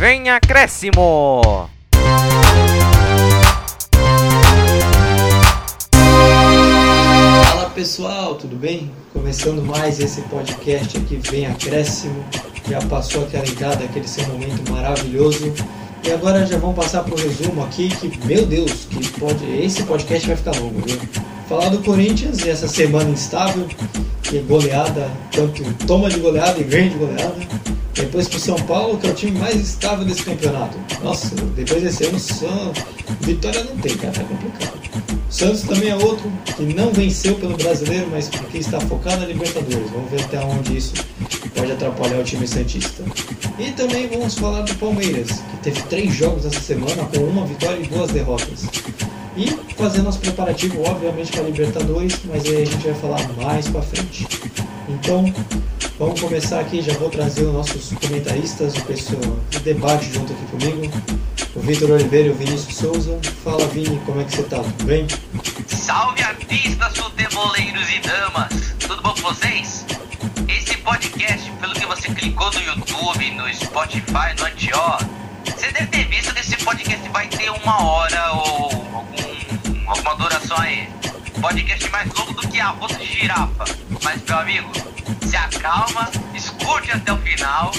vem acréscimo! Fala pessoal, tudo bem? Começando mais esse podcast aqui, vem acréscimo. Já passou aquela entrada, aquele seu momento maravilhoso. E agora já vamos passar para o resumo aqui, que, meu Deus, que pode, esse podcast vai ficar longo, viu? Falar do Corinthians e essa semana instável, que é goleada, tanto toma de goleada e ganha de goleada. Depois pro São Paulo, que é o time mais estável desse campeonato. Nossa, depois desse ano, só vitória não tem, cara, tá complicado. O Santos também é outro que não venceu pelo brasileiro, mas porque está focado na Libertadores. Vamos ver até onde isso pode atrapalhar o time Santista. E também vamos falar do Palmeiras, que teve três jogos essa semana com uma vitória e duas derrotas. E fazer nosso preparativo, obviamente, para a Libertadores, mas aí a gente vai falar mais para frente. Então, vamos começar aqui. Já vou trazer os nossos comentaristas, o pessoal de debate junto aqui comigo. O Vitor Oliveira e o Vinícius Souza. Fala, Vini, como é que você tá? Tudo bem? Salve artistas, futeboleiros e damas! Tudo bom com vocês? Esse podcast, pelo que você clicou no YouTube, no Spotify, no Antió, você deve ter visto que esse podcast vai ter uma hora ou alguma duração aí. Podcast mais longo do que a rota de girafa. Mas, meu amigo, se acalma, escute até o final,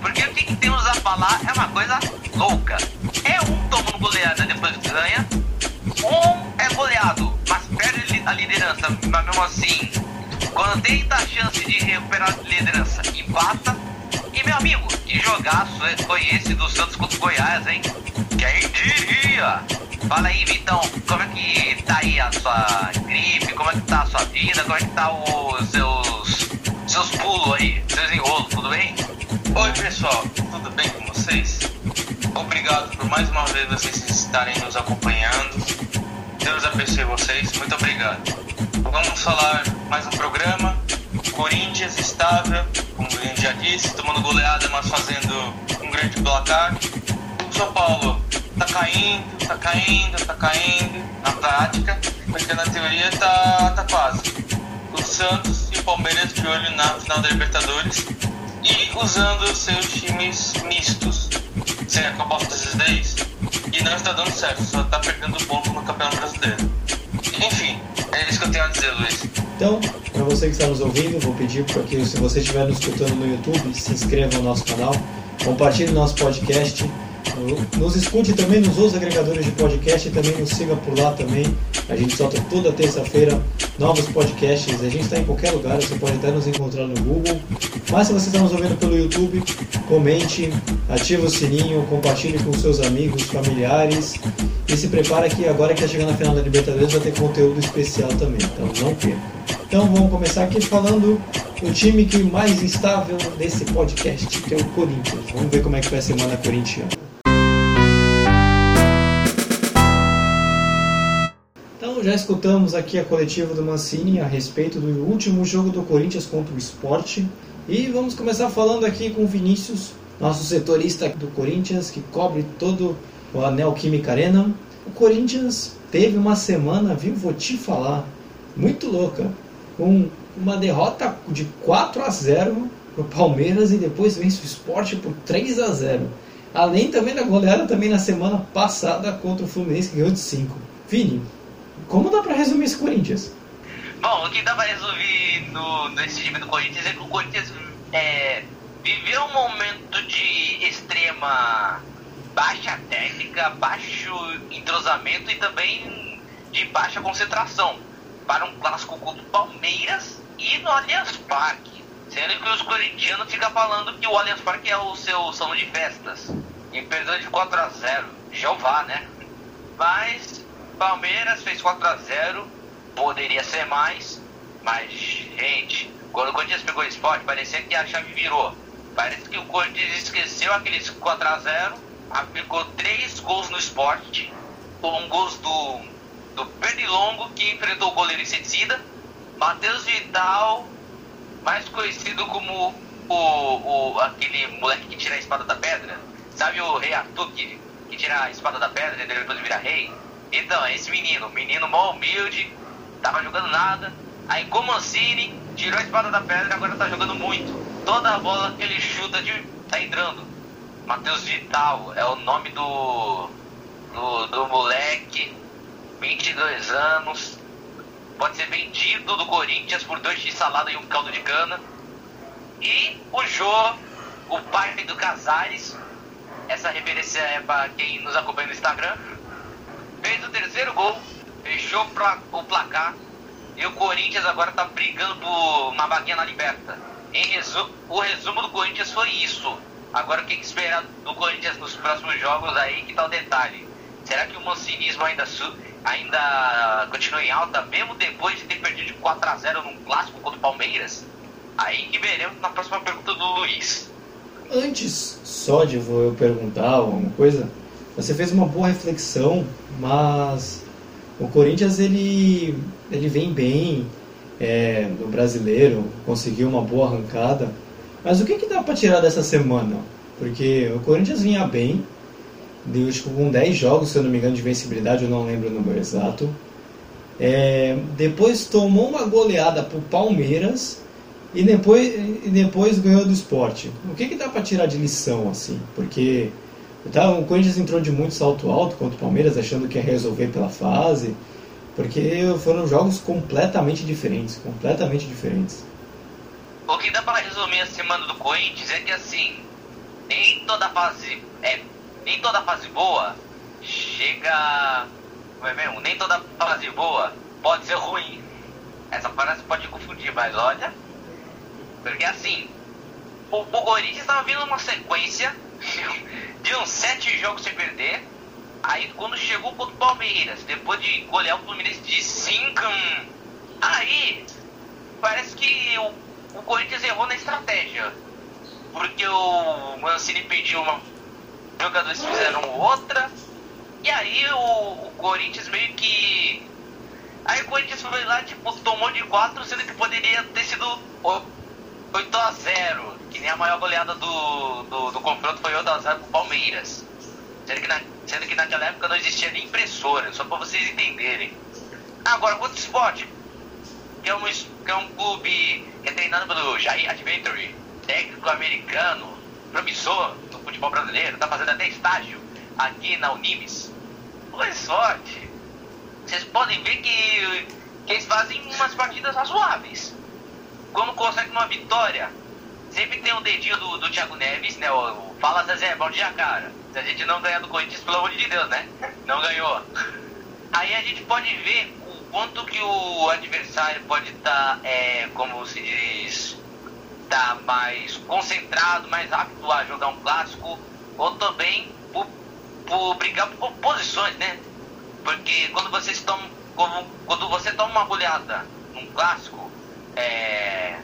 porque o que, que temos a falar é uma coisa louca. É um tomando goleada depois ganha, um é goleado, mas perde a liderança, mas mesmo assim, quando tem a chance de recuperar a liderança, empata. E meu amigo, que jogaço foi esse do Santos contra o Goiás, hein? Quem diria? Fala aí, Vitão, como é que tá aí a sua gripe? Como é que tá a sua vida? Como é que tá os seus, seus pulos aí, seus enrolos, tudo bem? Oi pessoal, tudo bem com vocês? Obrigado por mais uma vez vocês estarem nos acompanhando. Deus abençoe vocês, muito obrigado. Vamos falar mais um programa. Corinthians estável, como a gente já disse, tomando goleada, mas fazendo um grande placar. O São Paulo tá caindo, tá caindo, tá caindo na prática, porque na teoria tá, tá quase. O Santos e o Palmeiras de olho na final da Libertadores e usando seus times mistos. Será que eu posso dizer isso? E não está dando certo, só está perdendo ponto no Campeonato Brasileiro. Enfim, é isso que eu tenho a dizer, Luiz. Então, para você que está nos ouvindo, vou pedir para que se você estiver nos escutando no YouTube, se inscreva no nosso canal, compartilhe nosso podcast, nos escute também nos outros agregadores de podcast e também nos siga por lá também. A gente solta toda terça-feira novos podcasts. A gente está em qualquer lugar, você pode até nos encontrar no Google. Mas se você está nos ouvindo pelo YouTube, comente, ative o sininho, compartilhe com seus amigos, familiares. E se prepara que agora que está chegando a final da Libertadores vai ter conteúdo especial também, então não perca. Então vamos começar aqui falando do time que mais instável desse podcast, que é o Corinthians. Vamos ver como é que foi a semana corintiana. Então já escutamos aqui a coletiva do Mancini a respeito do último jogo do Corinthians contra o Sport. E vamos começar falando aqui com o Vinícius, nosso setorista do Corinthians, que cobre todo o Anel Química Arena. O Corinthians teve uma semana, viu, vou te falar, muito louca, com uma derrota de 4 a 0 para o Palmeiras e depois vence o Sport por 3 a 0 Além também da goleada também na semana passada contra o Fluminense, que ganhou de 5. Vini, como dá para resumir esse Corinthians? Bom, o que dá pra resumir no, nesse time do Corinthians é que o Corinthians é, viveu um momento de extrema baixa técnica, baixo entrosamento e também de baixa concentração para um clássico contra o Palmeiras e no Allianz Parque. Sendo que os corintianos ficam falando que o Allianz Parque é o seu salão de festas. E perdeu de 4 a 0 Jeová, né? Mas Palmeiras fez 4 a 0 Poderia ser mais. Mas, gente, quando o Corinthians pegou o esporte, parecia que a chave virou. Parece que o Corinthians esqueceu aqueles 4 a 0 aplicou 3 gols no esporte, com gols do, do Pernilongo, que enfrentou o goleiro inseticida, Matheus Vidal, mais conhecido como o, o, aquele moleque que tira a espada da pedra. Sabe o rei Arthur que, que tira a espada da pedra e depois vira rei? Então, esse menino, menino mal humilde, tava jogando nada. Aí com Mancini, tirou a espada da pedra e agora tá jogando muito. Toda a bola que ele chuta de, tá entrando. Matheus Vital é o nome do, do, do moleque, 22 anos, pode ser vendido do Corinthians por dois de salada e um caldo de cana. E o Jô, o pai do Casares, essa referência é para quem nos acompanha no Instagram, fez o terceiro gol, fechou o placar e o Corinthians agora está brigando uma vaguinha na liberta. Resu o resumo do Corinthians foi isso. Agora o que esperar do Corinthians nos próximos jogos aí, que tá o detalhe. Será que o mancinismo ainda, ainda continua em alta, mesmo depois de ter perdido de 4 a 0 num clássico contra o Palmeiras? Aí que veremos na próxima pergunta do Luiz. Antes só de eu perguntar uma coisa, você fez uma boa reflexão, mas o Corinthians ele, ele vem bem é, no brasileiro, conseguiu uma boa arrancada. Mas o que, que dá para tirar dessa semana? Porque o Corinthians vinha bem, deu tipo, com 10 jogos, se eu não me engano, de vencibilidade, eu não lembro o número exato. É, depois tomou uma goleada pro Palmeiras e depois, e depois ganhou do esporte. O que, que dá para tirar de lição assim? Porque tá, o Corinthians entrou de muito salto alto contra o Palmeiras, achando que ia resolver pela fase. Porque foram jogos completamente diferentes, completamente diferentes. O que dá para resumir a semana do Corinthians é que assim, nem toda fase é, nem toda fase boa chega, é mesmo? Nem toda fase boa pode ser ruim. Essa frase pode confundir, mas olha, porque assim, o, o Corinthians estava vindo uma sequência de uns sete jogos sem perder Aí quando chegou contra o Palmeiras, depois de golear o Fluminense de 5, aí parece que o, o Corinthians errou na estratégia. Porque o Mancini pediu uma. Jogadores fizeram outra. E aí o, o Corinthians meio que. Aí o Corinthians foi lá, tipo, tomou de 4, sendo que poderia ter sido 8 a 0 Que nem a maior goleada do, do, do confronto foi 8 a 0 pro Palmeiras. Sendo que, na, sendo que naquela época não existia nem impressora, só para vocês entenderem. Agora, quanto esporte, que é, um, que é um clube que é treinado pelo Jair Adventure, técnico americano, promissor no futebol brasileiro, tá fazendo até estágio aqui na Unimes. Boa sorte! Vocês podem ver que, que eles fazem umas partidas razoáveis. Quando conseguem uma vitória, sempre tem um dedinho do, do Thiago Neves, né? O, o Fala Zezé, bom dia, cara. Se a gente não ganhar do Corinthians, pelo amor de Deus, né? Não ganhou. Aí a gente pode ver o quanto que o adversário pode estar, tá, é, como se diz, tá mais concentrado, mais apto a jogar um clássico, ou também por, por brigar por posições, né? Porque quando vocês tomam, quando você toma uma goleada num clássico, é,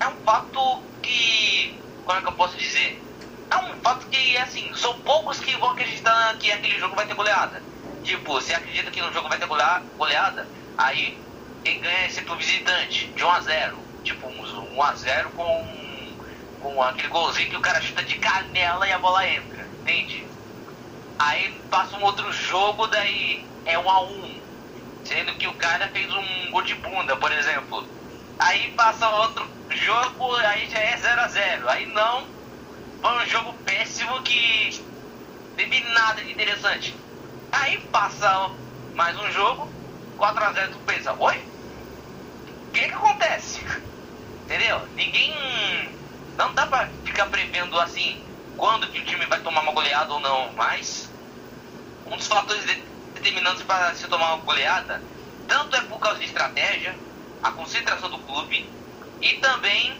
é um fato que, como é que eu posso dizer? É um fato que, assim, são poucos que vão acreditar que aquele jogo vai ter goleada. Tipo, você acredita que no jogo vai ter goleada, aí quem ganha é sempre o visitante, de 1 a 0 Tipo, um 1 a 0 com, com aquele golzinho que o cara chuta de canela e a bola entra, entende? Aí passa um outro jogo, daí é 1 a 1 Sendo que o cara fez um gol de bunda, por exemplo. Aí passa outro jogo, aí já é 0 a 0 Aí não, foi um jogo péssimo que teve nada de interessante. Aí passa mais um jogo, 4x0, tu pensa, oi? O que que acontece? Entendeu? Ninguém. Não dá pra ficar prevendo assim quando que o time vai tomar uma goleada ou não, mas um dos fatores determinantes para se tomar uma goleada, tanto é por causa de estratégia, a concentração do clube e também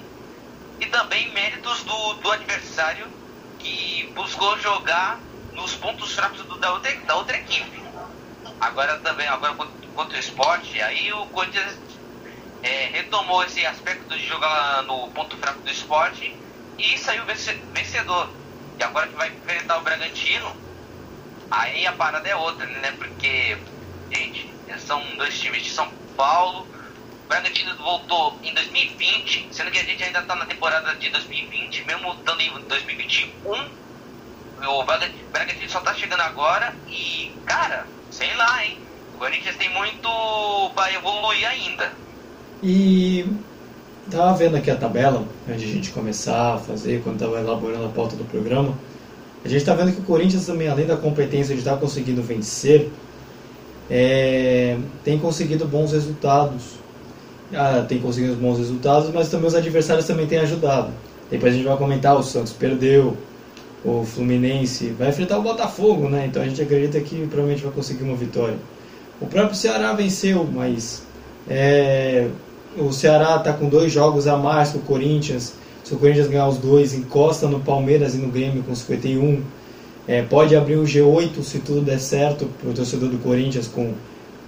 e também méritos do, do adversário que buscou jogar nos pontos fracos do, da, outra, da outra equipe. Agora também, agora contra o esporte, aí o Corinthians é, retomou esse aspecto de jogar no ponto fraco do esporte e saiu vencedor. E agora que vai enfrentar o Bragantino, aí a parada é outra, né? Porque, gente, são dois times de São Paulo, o Bragantino voltou em 2020, sendo que a gente ainda está na temporada de 2020, mesmo estando em 2021. O Bragantino só está chegando agora e, cara, sei lá, hein? O Corinthians tem muito para evoluir ainda. E Tava vendo aqui a tabela, antes de a gente começar a fazer, quando estava elaborando a pauta do programa. A gente está vendo que o Corinthians também, além da competência de estar tá conseguindo vencer, é, tem conseguido bons resultados. Ah, tem conseguido bons resultados, mas também os adversários também têm ajudado. Depois a gente vai comentar, o Santos perdeu, o Fluminense vai enfrentar o Botafogo, né? Então a gente acredita que provavelmente vai conseguir uma vitória. O próprio Ceará venceu, mas é, o Ceará está com dois jogos a mais que o Corinthians. Se o Corinthians ganhar os dois, encosta no Palmeiras e no Grêmio com 51. É, pode abrir o G8 se tudo der certo para o torcedor do Corinthians com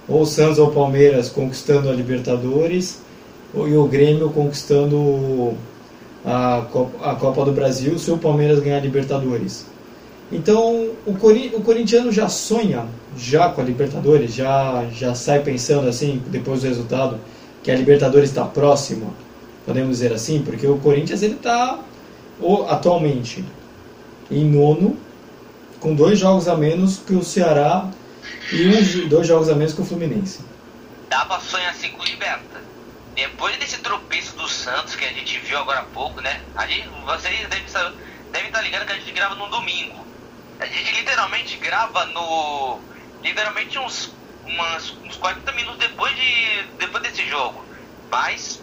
ou o Santos ou o Palmeiras conquistando a Libertadores e o Grêmio conquistando a Copa, a Copa do Brasil se o Palmeiras ganhar a Libertadores. Então o, Cori o corintiano já sonha já com a Libertadores, já, já sai pensando assim, depois do resultado, que a Libertadores está próxima, podemos dizer assim, porque o Corinthians ele está atualmente em nono, com dois jogos a menos que o Ceará e um, dois jogos a menos que o Fluminense. Dava sonho assim com o Liberta. Depois desse tropeço do Santos que a gente viu agora há pouco, né? A gente, vocês devem, devem estar ligados que a gente grava no domingo. A gente literalmente grava no. Literalmente uns, umas, uns 40 minutos depois, de, depois desse jogo. Mas,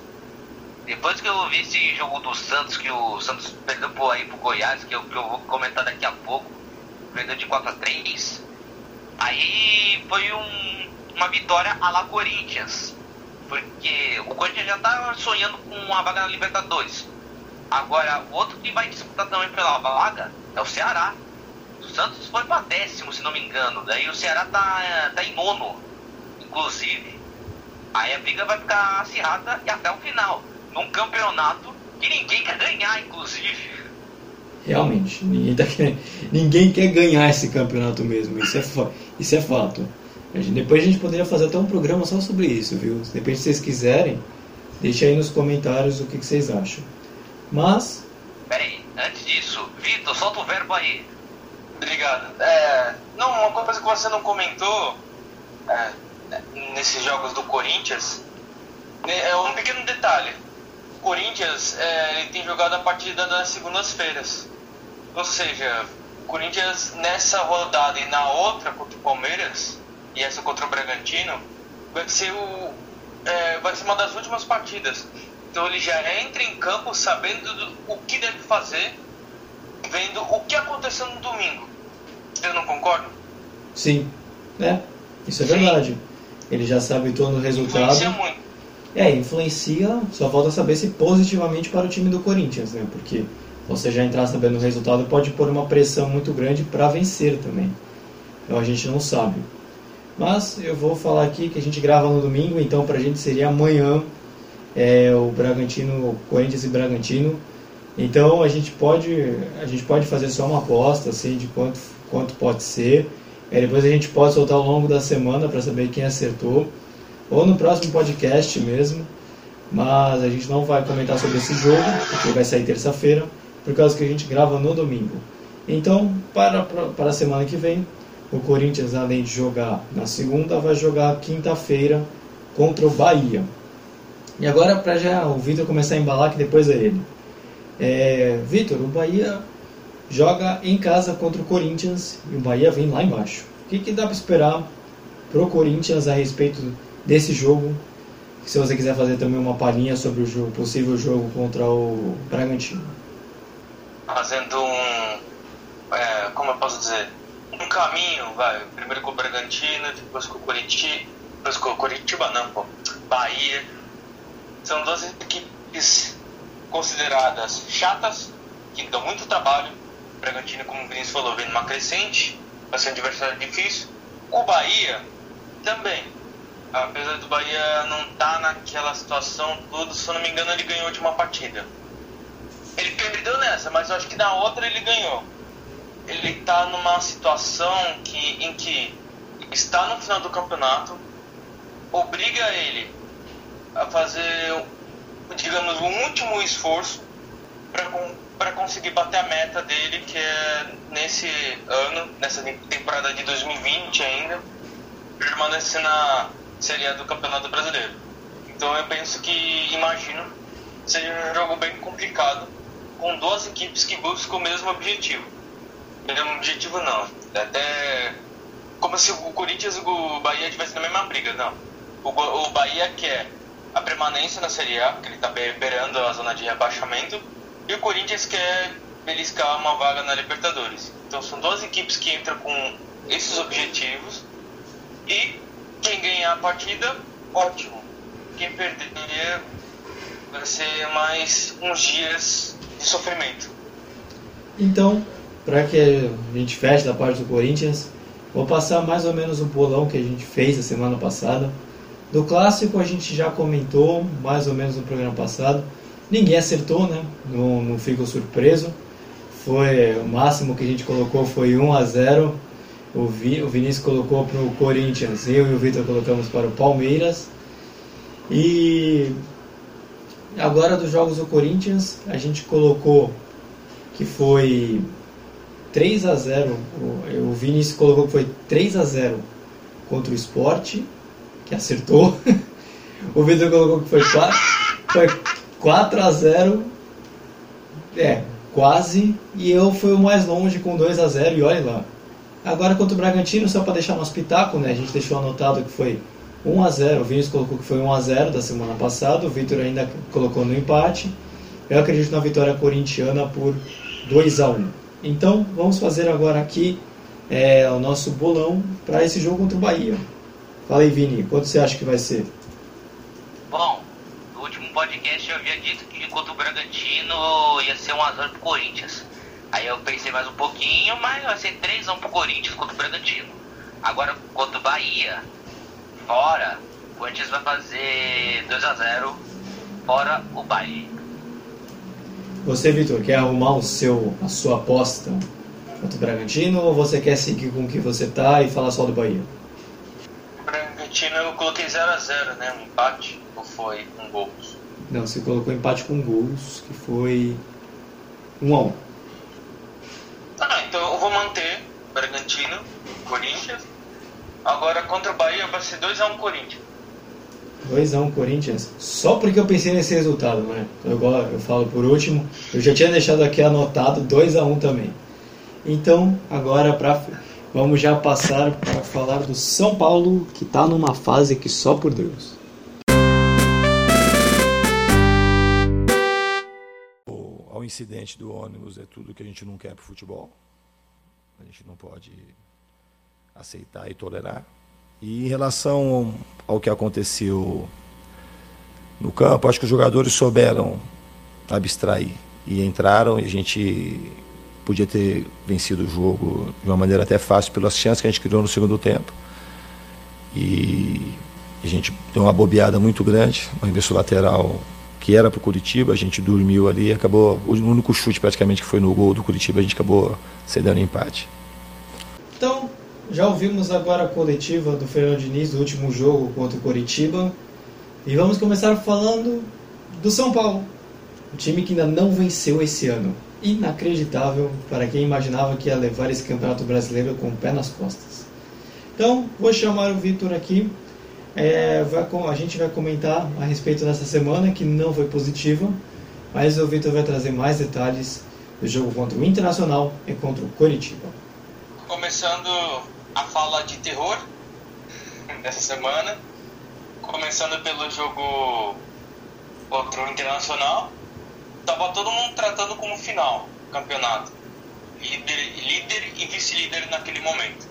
depois que eu vi esse jogo do Santos, que o Santos perdeu por aí pro Goiás, que eu, que eu vou comentar daqui a pouco, perdeu de 4 a 3 aí foi um, uma vitória a la Corinthians porque o Corinthians já está sonhando com uma vaga na Libertadores. Agora, o outro que vai disputar também pela vaga é o Ceará. O Santos foi para décimo, se não me engano. Daí o Ceará tá, tá em nono, inclusive. Aí a briga vai ficar acirrada e até o final. Num campeonato que ninguém quer ganhar, inclusive. Realmente, ninguém, tá ninguém quer ganhar esse campeonato mesmo. Isso é, isso é fato. Depois a gente poderia fazer até um programa só sobre isso, viu? Se vocês quiserem, deixe aí nos comentários o que, que vocês acham. Mas. Peraí, antes disso, Vitor, solta o verbo aí. Obrigado. É, não, uma coisa que você não comentou é, nesses jogos do Corinthians né, é um pequeno detalhe. O Corinthians é, tem jogado a partida das segundas-feiras. Ou seja, Corinthians nessa rodada e na outra contra o Palmeiras e essa contra o Bragantino, vai ser, o, é, vai ser uma das últimas partidas. Então ele já entra em campo sabendo do, o que deve fazer, vendo o que aconteceu no domingo. Eu não concordo? Sim, é, isso é Sim. verdade. Ele já sabe todo o resultado. Influencia muito. É, influencia, só falta saber se positivamente para o time do Corinthians, né? Porque você já entrar sabendo o resultado pode pôr uma pressão muito grande para vencer também. Então a gente não sabe. Mas eu vou falar aqui que a gente grava no domingo, então para a gente seria amanhã é, o Bragantino, Corinthians e Bragantino. Então a gente pode a gente pode fazer só uma aposta assim de quanto quanto pode ser. É, depois a gente pode soltar ao longo da semana para saber quem acertou ou no próximo podcast mesmo. Mas a gente não vai comentar sobre esse jogo porque vai sair terça-feira por causa que a gente grava no domingo. Então para para a semana que vem o Corinthians, além de jogar na segunda, vai jogar quinta-feira contra o Bahia. E agora, para já o Vitor começar a embalar, que depois é ele. É, Vitor, o Bahia joga em casa contra o Corinthians e o Bahia vem lá embaixo. O que, que dá para esperar pro Corinthians a respeito desse jogo? Se você quiser fazer também uma palhinha sobre o jogo, possível jogo contra o Bragantino. Fazendo um. É, como eu posso dizer? um caminho, vai, primeiro com o Bragantino, depois com o Curitiba, depois com o Curitiba não, pô, Bahia. São duas equipes consideradas chatas, que dão muito trabalho. O Bragantino, como o Vinícius falou, vem numa crescente, vai ser um adversário difícil. O Bahia também. Apesar do Bahia não estar tá naquela situação tudo, se eu não me engano, ele ganhou de uma partida. Ele perdeu nessa, mas eu acho que na outra ele ganhou ele está numa situação que, em que está no final do campeonato, obriga ele a fazer, digamos, um último esforço para conseguir bater a meta dele, que é nesse ano, nessa temporada de 2020 ainda, permanecer na Série A do Campeonato Brasileiro. Então eu penso que, imagino, seja um jogo bem complicado, com duas equipes que buscam o mesmo objetivo. Mesmo objetivo não, até como se o Corinthians e o Bahia estivessem na mesma briga, não. O, o Bahia quer a permanência na Série A, porque ele está beirando a zona de rebaixamento, e o Corinthians quer beliscar uma vaga na Libertadores. Então são duas equipes que entram com esses objetivos e quem ganhar a partida, ótimo. Quem perder vai ser mais uns dias de sofrimento. Então, para que a gente feche da parte do Corinthians, vou passar mais ou menos o bolão que a gente fez a semana passada. Do clássico a gente já comentou mais ou menos no programa passado. Ninguém acertou, né? Não, não fico surpreso. Foi o máximo que a gente colocou foi 1 a 0 o, Vi, o Vinícius colocou para o Corinthians, eu e o Vitor colocamos para o Palmeiras. E agora dos jogos do Corinthians, a gente colocou que foi 3 a 0 o, o Vinícius colocou que foi 3 a 0 contra o Sport, que acertou. o Vitor colocou que foi 4, foi 4 a 0 é, quase. E eu fui o mais longe com 2 a 0 e olha lá. Agora contra o Bragantino, só para deixar nosso pitaco, né? A gente deixou anotado que foi 1 a 0 O Vinícius colocou que foi 1 a 0 da semana passada, o Vitor ainda colocou no empate. Eu acredito na vitória corintiana por 2 a 1 Então, vamos fazer agora aqui é, o nosso bolão para esse jogo contra o Bahia. Fala aí, Vini, quanto você acha que vai ser? Bom, no último podcast eu havia dito que contra o Bragantino ia ser 1 a 0 pro Corinthians. Aí eu pensei mais um pouquinho, mas vai ser 3x1 pro Corinthians contra o Bragantino. Agora contra o Bahia, fora, o Corinthians vai fazer 2x0 fora o Bahia. Você, Vitor, quer arrumar o seu, a sua aposta contra o Bragantino ou você quer seguir com o que você tá e falar só do Bahia? O Bragantino eu coloquei 0x0, né? Um empate ou foi um gol? Não, você colocou empate com gols, que foi 1x1. Ah, então eu vou manter Bragantino, Corinthians. Agora contra o Bahia vai ser 2x1 Corinthians. 2x1 Corinthians. Só porque eu pensei nesse resultado, né? Eu, eu falo por último. Eu já tinha deixado aqui anotado 2x1 também. Então, agora pra, vamos já passar para falar do São Paulo, que está numa fase que só por Deus. ao incidente do ônibus é tudo que a gente não quer para o futebol. A gente não pode aceitar e tolerar. E em relação ao que aconteceu no campo, acho que os jogadores souberam abstrair e entraram e a gente podia ter vencido o jogo de uma maneira até fácil pelas chances que a gente criou no segundo tempo. E a gente deu uma bobeada muito grande, um arremesso lateral que era para o Curitiba, a gente dormiu ali, acabou o único chute praticamente que foi no gol do Curitiba, a gente acabou cedendo empate. Então, já ouvimos agora a coletiva do Fernando Diniz do último jogo contra o Curitiba e vamos começar falando do São Paulo, o time que ainda não venceu esse ano. Inacreditável para quem imaginava que ia levar esse campeonato brasileiro com o pé nas costas. Então, vou chamar o Vitor aqui é, vai, a gente vai comentar a respeito dessa semana, que não foi positiva, mas o Vitor vai trazer mais detalhes do jogo contra o Internacional e contra o Coritiba. Começando a fala de terror dessa semana, começando pelo jogo contra o Internacional, estava todo mundo tratando como final campeonato. Líder, líder e vice-líder naquele momento.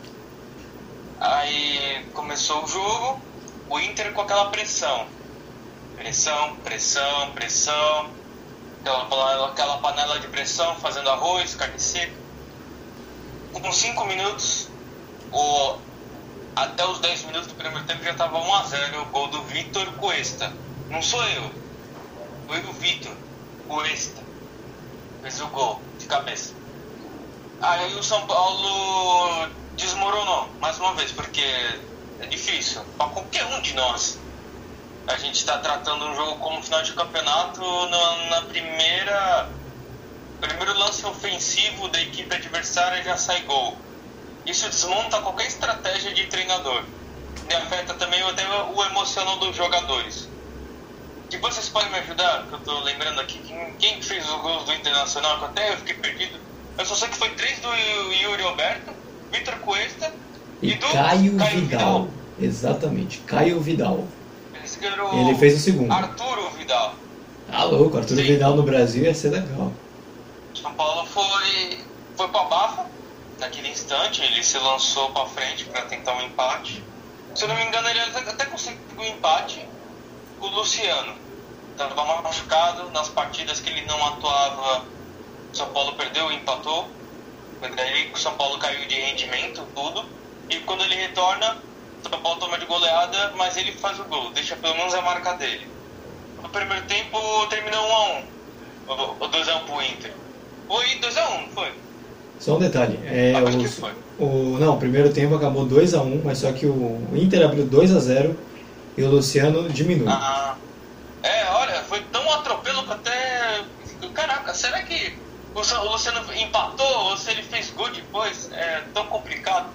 Aí começou o jogo, o Inter com aquela pressão. Pressão, pressão, pressão. Aquela, aquela panela de pressão fazendo arroz, carne seca. Com 5 minutos, o, até os 10 minutos do primeiro tempo já estava 1 a 0 o gol do Vitor Cuesta. Não sou eu. Foi o Vitor Cuesta. Fez o gol de cabeça. Aí o São Paulo desmoronou mais uma vez, porque é difícil para qualquer um de nós. A gente está tratando um jogo como final de campeonato na, na primeira primeiro lance ofensivo da equipe adversária já sai gol. Isso desmonta qualquer estratégia de treinador. E afeta também até o emocional dos jogadores. Depois vocês podem me ajudar, que eu tô lembrando aqui quem, quem fez os gols do Internacional, que até eu fiquei perdido. Eu só sei que foi três do Yuri Alberto, Vitor Cuesta E, e, do Caio, Caio Vidal. Exatamente, Caio Vidal. Ele fez o segundo. Arturo Vidal. Tá louco, Arthur Sim. Vidal no Brasil ia ser legal. São Paulo foi, foi pra bafa naquele instante, ele se lançou pra frente pra tentar um empate. Se eu não me engano, ele até conseguiu um empate o Luciano. Estava machucado nas partidas que ele não atuava. São Paulo perdeu empatou. Daí o São Paulo caiu de rendimento, tudo. E quando ele retorna, São Paulo toma de goleada, mas ele faz o gol, deixa pelo menos a marca dele. No primeiro tempo terminou 1x1. O 2x1 pro Inter. Foi 2x1, não foi? Só um detalhe, é, Ah, acho que o, não, o primeiro tempo acabou 2x1, mas só que o Inter abriu 2x0 e o Luciano diminui. Ah, é, olha, foi tão atropelo que até. Caraca, será que o o Luciano empatou ou se ele fez gol depois? É tão complicado.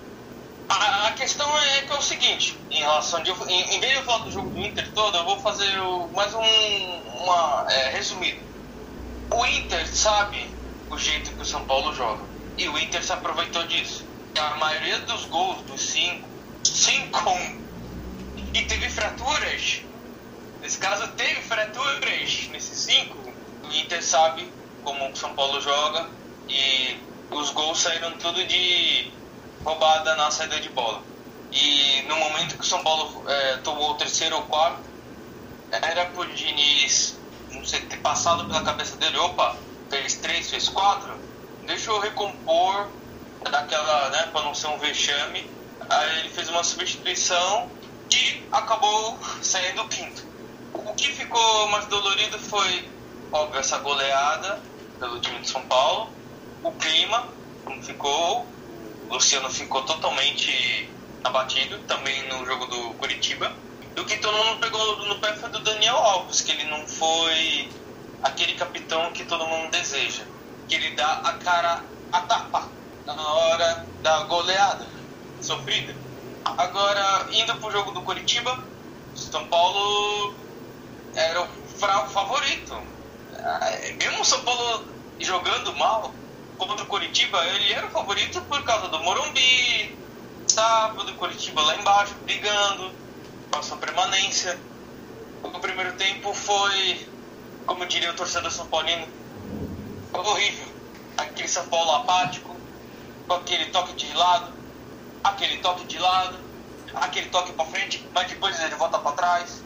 A, a questão é que é o seguinte, em relação de. Em, em vez de eu falar do jogo do Inter todo, eu vou fazer o- mais um. Uma. É, resumido. O Inter sabe o jeito que o São Paulo joga. E o Inter se aproveitou disso. A maioria dos gols dos cinco, cinco e teve fraturas. Nesse caso teve fraturas nesses cinco. O Inter sabe como o São Paulo joga e os gols saíram tudo de roubada na saída de bola. E no momento que o São Paulo eh, tomou o terceiro ou quarto, era pro Diniz, não sei, ter passado pela cabeça dele, opa, fez três, fez quatro, deixa eu recompor daquela, né, pra não ser um vexame. Aí ele fez uma substituição que acabou saindo quinto. O que ficou mais dolorido foi, óbvio, essa goleada pelo time de São Paulo, o clima, como ficou, o Luciano ficou totalmente abatido, também no jogo do Curitiba. E o que todo mundo pegou no pé foi do Daniel Alves, que ele não foi aquele capitão que todo mundo deseja. Que ele dá a cara a tapa na hora da goleada sofrida. Agora, indo pro jogo do Curitiba, São Paulo era o favorito. Ah, Mesmo o São Paulo jogando mal contra o Curitiba, ele era o favorito por causa do Morumbi, sábado, Curitiba lá embaixo, brigando, passou permanência. O primeiro tempo foi, como diria o torcedor São Paulino, horrível. Aquele São Paulo apático, com aquele toque de lado, aquele toque de lado, aquele toque pra frente, mas depois ele volta pra trás,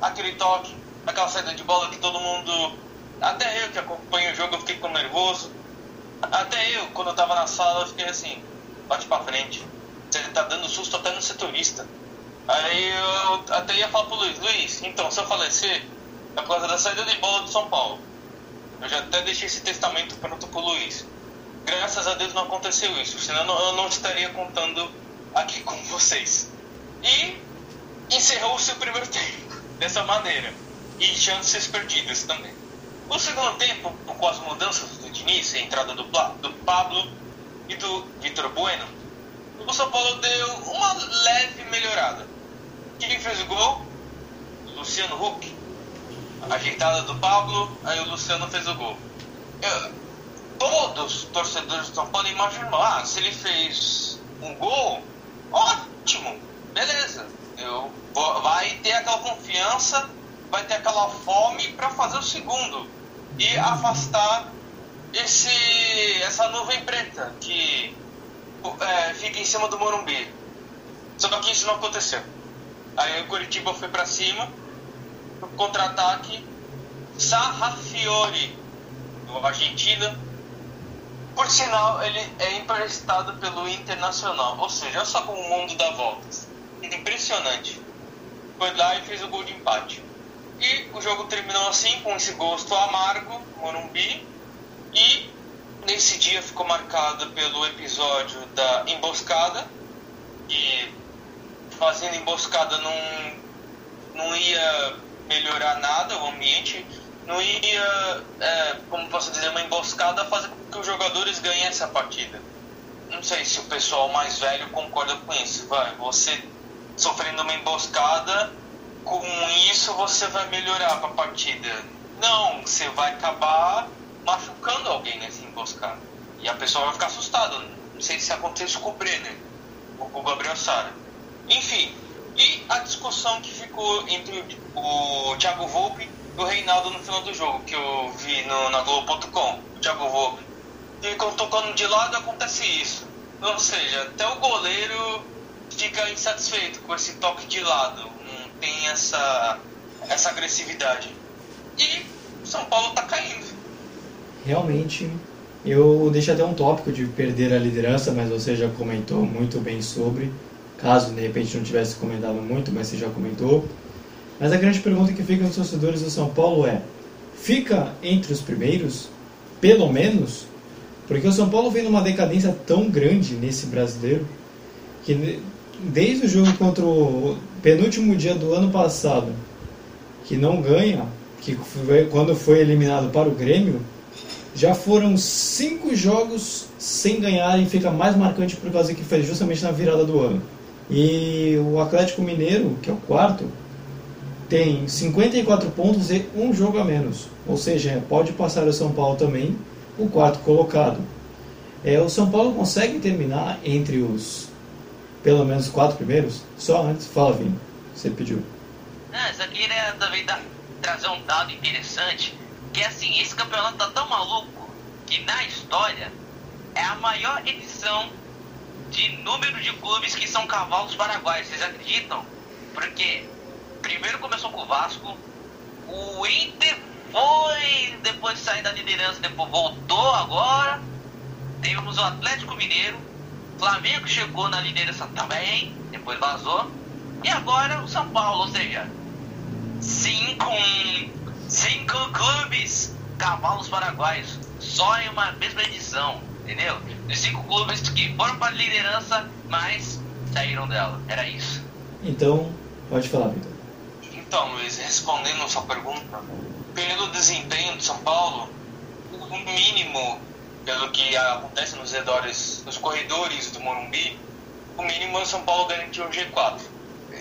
aquele toque, aquela saída de bola que todo mundo, até eu que acompanho o jogo, eu fiquei com nervoso, até eu, quando eu tava na sala, eu fiquei assim, bate pra frente, você tá dando susto até no setorista. Aí eu até ia falar pro Luiz, Luiz, então, se eu falecer, é por causa da saída de bola do São Paulo. Eu já até deixei esse testamento pronto pro Luiz. Graças a Deus não aconteceu isso, senão eu não- estaria contando aqui com vocês. E encerrou-se o primeiro tempo dessa maneira. E chances perdidas também. O segundo tempo, com as mudanças do Diniz, a entrada do, do Pablo e do Vitor Bueno, o São Paulo deu uma leve melhorada. Quem fez o gol? Luciano Huck. Ajeitada do Pablo, aí o Luciano fez o gol. Eu- todos os torcedores do São Paulo imaginam, ah, se ele fez um gol, ótimo, beleza. Eu vai ter aquela confiança, vai ter aquela fome para fazer o segundo e afastar esse essa nuvem preta que é, fica em cima do Morumbi. Só que isso não aconteceu. Aí o Curitiba foi para cima, no contra-ataque, Sarrafiore, do Argentina, por sinal, ele é emprestado pelo Internacional. Ou seja, olha só como o mundo dá voltas. Impressionante. Foi lá e fez o gol de empate. E o jogo terminou assim, com esse gosto amargo, Morumbi. E nesse dia ficou marcado pelo episódio da emboscada. E fazendo emboscada não, não ia melhorar nada o ambiente. Não ia, é, como posso dizer, uma emboscada fazer com que os jogadores ganhassem a partida. Não sei se o pessoal mais velho concorda com isso. Vai, você sofrendo uma emboscada com isso você vai melhorar para a partida. Não, você vai acabar machucando alguém nessa emboscada. E a pessoa vai ficar assustada. Não sei se aconteceu com o Brenner, com o Gabriel Sara. Enfim, e a discussão que entre o Thiago Volpe e o Reinaldo no final do jogo, que eu vi no, na Globo.com, o Thiago Volpe. Ficam tocando de lado acontece isso. Ou seja, até o goleiro fica insatisfeito com esse toque de lado. Não tem essa, essa agressividade. E São Paulo está caindo. Realmente, eu deixei até um tópico de perder a liderança, mas você já comentou muito bem sobre. Caso de repente não tivesse comentado muito, mas você já comentou. Mas a grande pergunta que fica nos torcedores do São Paulo é: fica entre os primeiros, pelo menos? Porque o São Paulo vem numa decadência tão grande nesse brasileiro que desde o jogo contra o penúltimo dia do ano passado, que não ganha, que foi, quando foi eliminado para o Grêmio, já foram cinco jogos sem ganhar e fica mais marcante por causa que foi justamente na virada do ano. E o Atlético Mineiro, que é o quarto, tem 54 pontos e um jogo a menos. Ou seja, pode passar o São Paulo também, o quarto colocado. É, o São Paulo consegue terminar entre os pelo menos quatro primeiros? Só antes, fala Vini, você pediu. Ah, isso aqui é também dar, trazer um dado interessante, que assim, esse campeonato tá tão maluco que na história é a maior edição de número de clubes que são cavalos paraguaios. Vocês acreditam? Porque primeiro começou com o Vasco, o Inter foi, depois saindo da liderança, depois voltou agora. Temos o Atlético Mineiro, Flamengo chegou na liderança também, depois vazou. E agora o São Paulo, ou seja, cinco, cinco clubes cavalos paraguaios, só em uma mesma edição entendeu? Os cinco clubes que foram para a liderança, mas saíram dela. Era isso. Então, pode falar, Vitor. Então, Luiz, respondendo a sua pergunta, pelo desempenho de São Paulo, o mínimo, pelo que acontece nos redores, nos corredores do Morumbi, o mínimo é o São Paulo garantiu o G4.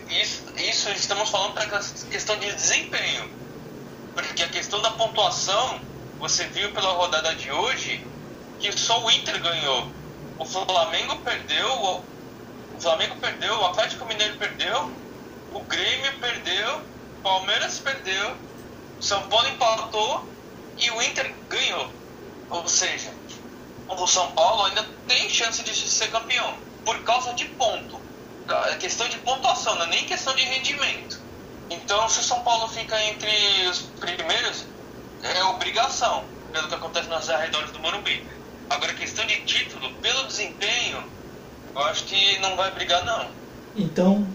Isso, isso estamos falando para questão de desempenho. Porque a questão da pontuação, você viu pela rodada de hoje, que só o Inter ganhou. O Flamengo perdeu, o Flamengo perdeu, o Atlético Mineiro perdeu, o Grêmio perdeu, o Palmeiras perdeu, o São Paulo empatou e o Inter ganhou. Ou seja, o São Paulo ainda tem chance de ser campeão por causa de ponto. É questão de pontuação, não é nem questão de rendimento. Então, se o São Paulo fica entre os primeiros, é obrigação, pelo que acontece nos arredores do Morumbi. Agora, questão de título, pelo desempenho, eu acho que não vai brigar, não. Então,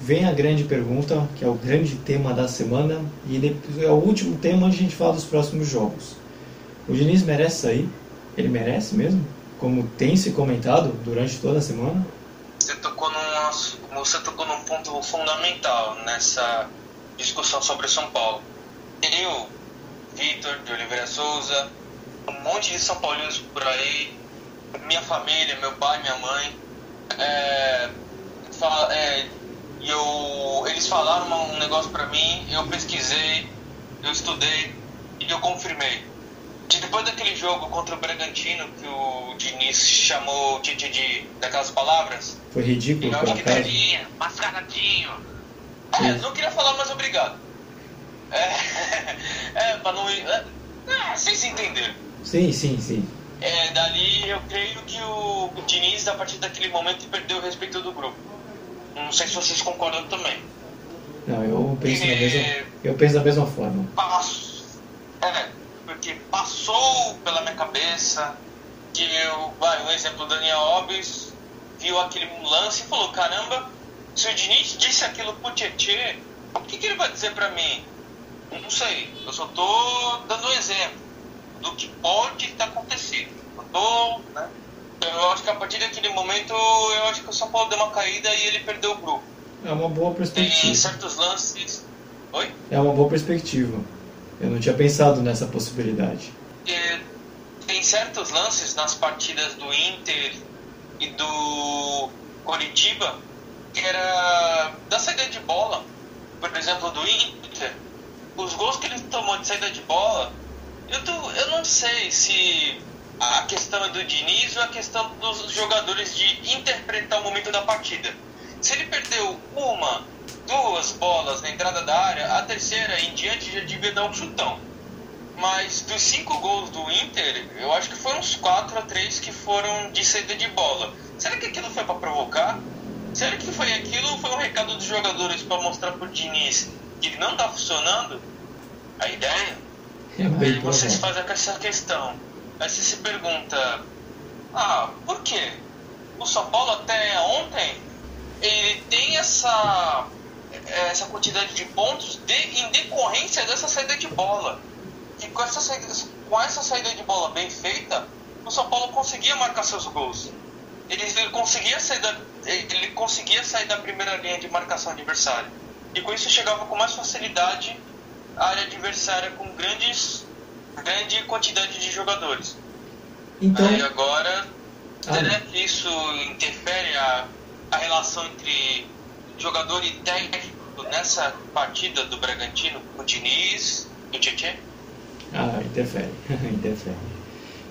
vem a grande pergunta, que é o grande tema da semana, e é o último tema onde a gente fala dos próximos jogos. O Diniz merece sair? Ele merece mesmo? Como tem se comentado durante toda a semana? Você tocou num, você tocou num ponto fundamental nessa discussão sobre São Paulo. Eu, Vitor de Oliveira Souza, um monte de São Paulinos por aí, minha família, meu pai, minha mãe. É, fala, é, eu, eles falaram um negócio pra mim, eu pesquisei, eu estudei e eu confirmei. Que depois daquele jogo contra o Bragantino, que o Diniz chamou o Tite de daquelas palavras. Foi ridículo, acho que daria, mascaradinho. É, não queria falar, mas obrigado. É, é pra não. É, é, vocês entenderam. Sim, sim, sim. É, dali eu creio que o, o Diniz, a partir daquele momento, perdeu o respeito do grupo. Não sei se vocês concordam também. Não, eu penso, na, mesma, eu penso da mesma forma. Passo, é, porque passou pela minha cabeça que eu, vai, um exemplo, o Daniel Alves viu aquele lance e falou, caramba, se o Diniz disse aquilo pro Tietê, o que, que ele vai dizer pra mim? Não sei, eu só tô dando um exemplo do que pode estar acontecendo. Eu, né? eu acho que a partir daquele momento, eu acho que o São Paulo deu uma caída e ele perdeu o grupo. É uma boa perspectiva. Tem certos lances. Oi? É uma boa perspectiva. Eu não tinha pensado nessa possibilidade. E tem certos lances nas partidas do Inter e do Coritiba que era da saída de bola. por exemplo, do Inter, os gols que ele tomou de saída de bola, eu, tô, eu não sei se a questão é do Diniz ou a questão dos jogadores de interpretar o momento da partida. Se ele perdeu uma, duas bolas na entrada da área, a terceira em diante já devia dar um chutão. Mas dos cinco gols do Inter, eu acho que foram uns 4 a 3 que foram de saída de bola. Será que aquilo foi para provocar? Será que foi aquilo ou foi um recado dos jogadores para mostrar pro Diniz que ele não tá funcionando? A ideia? É Aí vocês provável. fazem essa questão. Aí você se pergunta: Ah, por quê? O São Paulo até ontem ele tem essa essa quantidade de pontos de, em decorrência dessa saída de bola. E com essa saída, com essa saída de bola bem feita, o São Paulo conseguia marcar seus gols. Ele, ele conseguia sair da, ele conseguia sair da primeira linha de marcação adversária. E com isso chegava com mais facilidade área adversária com grandes grande quantidade de jogadores. Então, Aí agora, Ah, será que isso interfere a, a relação entre jogador e técnico nessa partida do Bragantino com o Diniz e o Tietchan? ah, interfere, interfere.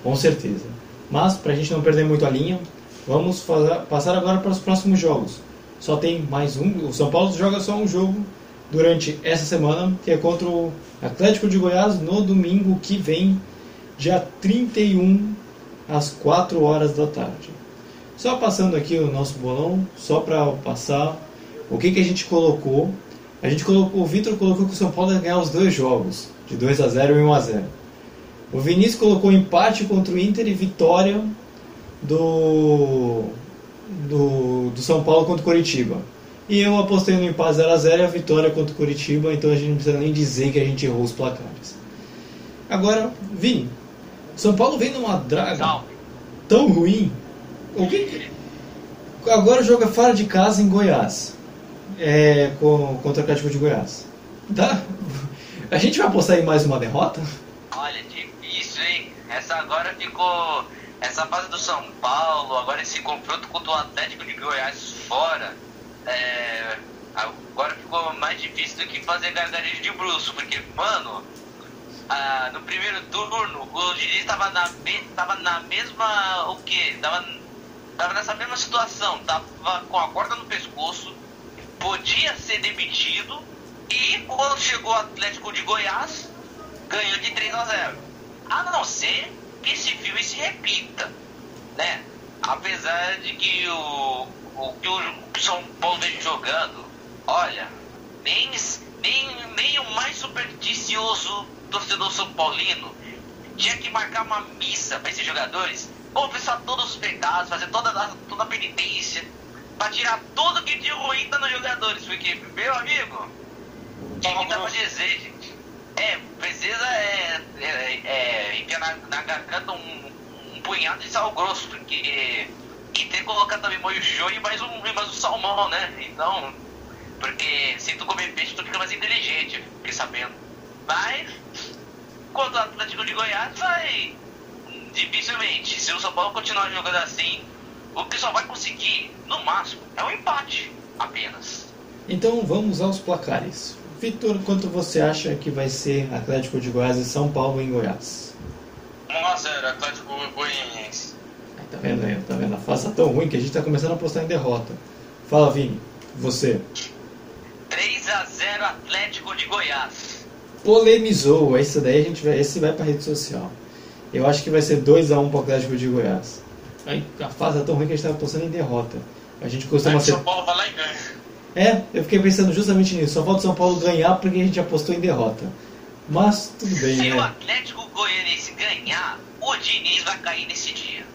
Com certeza. Mas, pra gente não perder muito a linha, vamos fazer- passar agora para os próximos jogos. Só tem mais um. O São Paulo joga só um jogo durante essa semana, que é contra o Atlético de Goiás no domingo que vem, dia 31, às 4 horas da tarde. Só passando aqui o nosso bolão, só para passar o que, que a gente colocou. A gente colocou, o Vitor colocou que o São Paulo ia ganhar os dois jogos, de 2 a 0 e 1 a 0. O Vinícius colocou empate contra o Inter e vitória do, do, do São Paulo contra o Coritiba. E eu apostei no empate 0 a 0 e a vitória contra o Coritiba, então a gente não precisa nem dizer que a gente errou os placares. Agora, Vini, São Paulo vem numa draga tão ruim. O que que- Agora joga fora de casa em Goiás. É, com, contra o Atlético de Goiás. Tá? A gente vai apostar em mais uma derrota? Olha, difícil, hein? Essa agora ficou. Essa fase do São Paulo, agora esse confronto contra o Atlético de Goiás fora. É, agora ficou mais difícil do que fazer gargarejo de bruxo, porque, mano, ah, no primeiro turno o Diniz tava na, tava na mesma. o quê? Tava, tava nessa mesma situação, tava com a corda no pescoço, podia ser demitido e quando chegou o Atlético de Goiás, ganhou de 3 a 0. A não ser que esse filme se repita, né? Apesar de que o, o que o São Paulo vem jogando, olha, nem, nem, nem o mais supersticioso torcedor são paulino tinha que marcar uma missa para esses jogadores, confessar todos os pecados, fazer toda a, toda a penitência, para tirar tudo que de ruim tá nos jogadores, porque, meu amigo, o que, que dá pra dizer, gente? É, precisa é, é, é, enfiar na, na garganta um, um punhado de sal grosso, porque e tem que colocar também molho show e mais um, e mais um salmão, né? Então, porque se tu comer peixe, tu fica mais inteligente, fiquei sabendo. Mas, quanto ao Atlético de Goiás, vai dificilmente. Se o São Paulo continuar jogando assim, o que só vai conseguir, no máximo, é um empate apenas. Então vamos aos placares. Vitor, quanto você acha que vai ser Atlético de Goiás e São Paulo em Goiás? 1x0 Atlético Goianiense. Aí, tá vendo aí? Tá vendo? A fase tá tão ruim que a gente tá começando a apostar em derrota. Fala, Vini. Você. 3 a 0 Atlético de Goiás. Polemizou. Esse daí a gente vai. Esse vai pra rede social. Eu acho que vai ser 2x1 pro Atlético de Goiás. Aí, a fase tá tão ruim que a gente tá apostando em derrota. A gente Aí costuma o ser. São Paulo vai lá e ganha. É, eu fiquei pensando justamente nisso. Só falta o São Paulo ganhar porque a gente apostou em derrota. Mas tudo bem, Se o né? Atlético Goianiense ganhar, o Diniz vai cair nesse dia.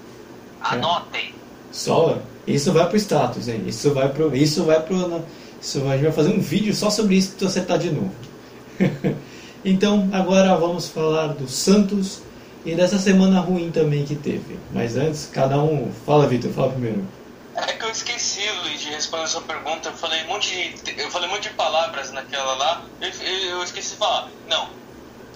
Anotem. Só isso vai pro status, hein? Isso vai pro. Isso vai pro. Isso, a gente vai fazer um vídeo só sobre isso pra você acertar de novo. então, agora vamos falar do Santos e dessa semana ruim também que teve. Mas antes, cada um. Fala, Vitor, fala primeiro. É que eu esqueci, Luiz, de responder a sua pergunta. Eu falei um monte de, eu falei um monte de palavras naquela lá. Eu, eu- esqueci de falar. Não,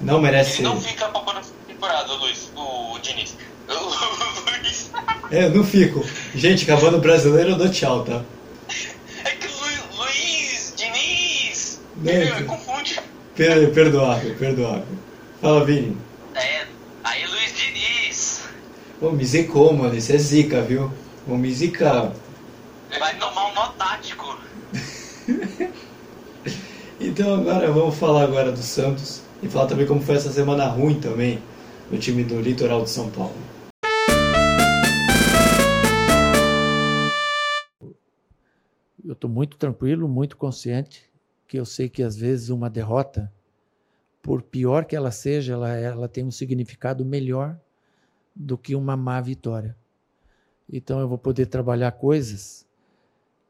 Não merece. ele não fica pra próxima temporada, Luiz, o Diniz. Luiz. É, eu não fico. Gente, acabando o brasileiro, eu dou tchau, tá? É que o Lu- Luiz, Diniz. Né? Confunde. Per- Perdoável, perdoável. Fala, Vini. É, aí Luiz Diniz. Ô, me zicou, mano. Isso é zica, viu? Ô, me zica. Vai tomar um nó tático. Então agora vamos falar agora do Santos e falar também como foi essa semana ruim também no time do Litoral de São Paulo. Eu estou muito tranquilo, muito consciente, que eu sei que às vezes uma derrota, por pior que ela seja, ela, ela tem um significado melhor do que uma má vitória. Então eu vou poder trabalhar coisas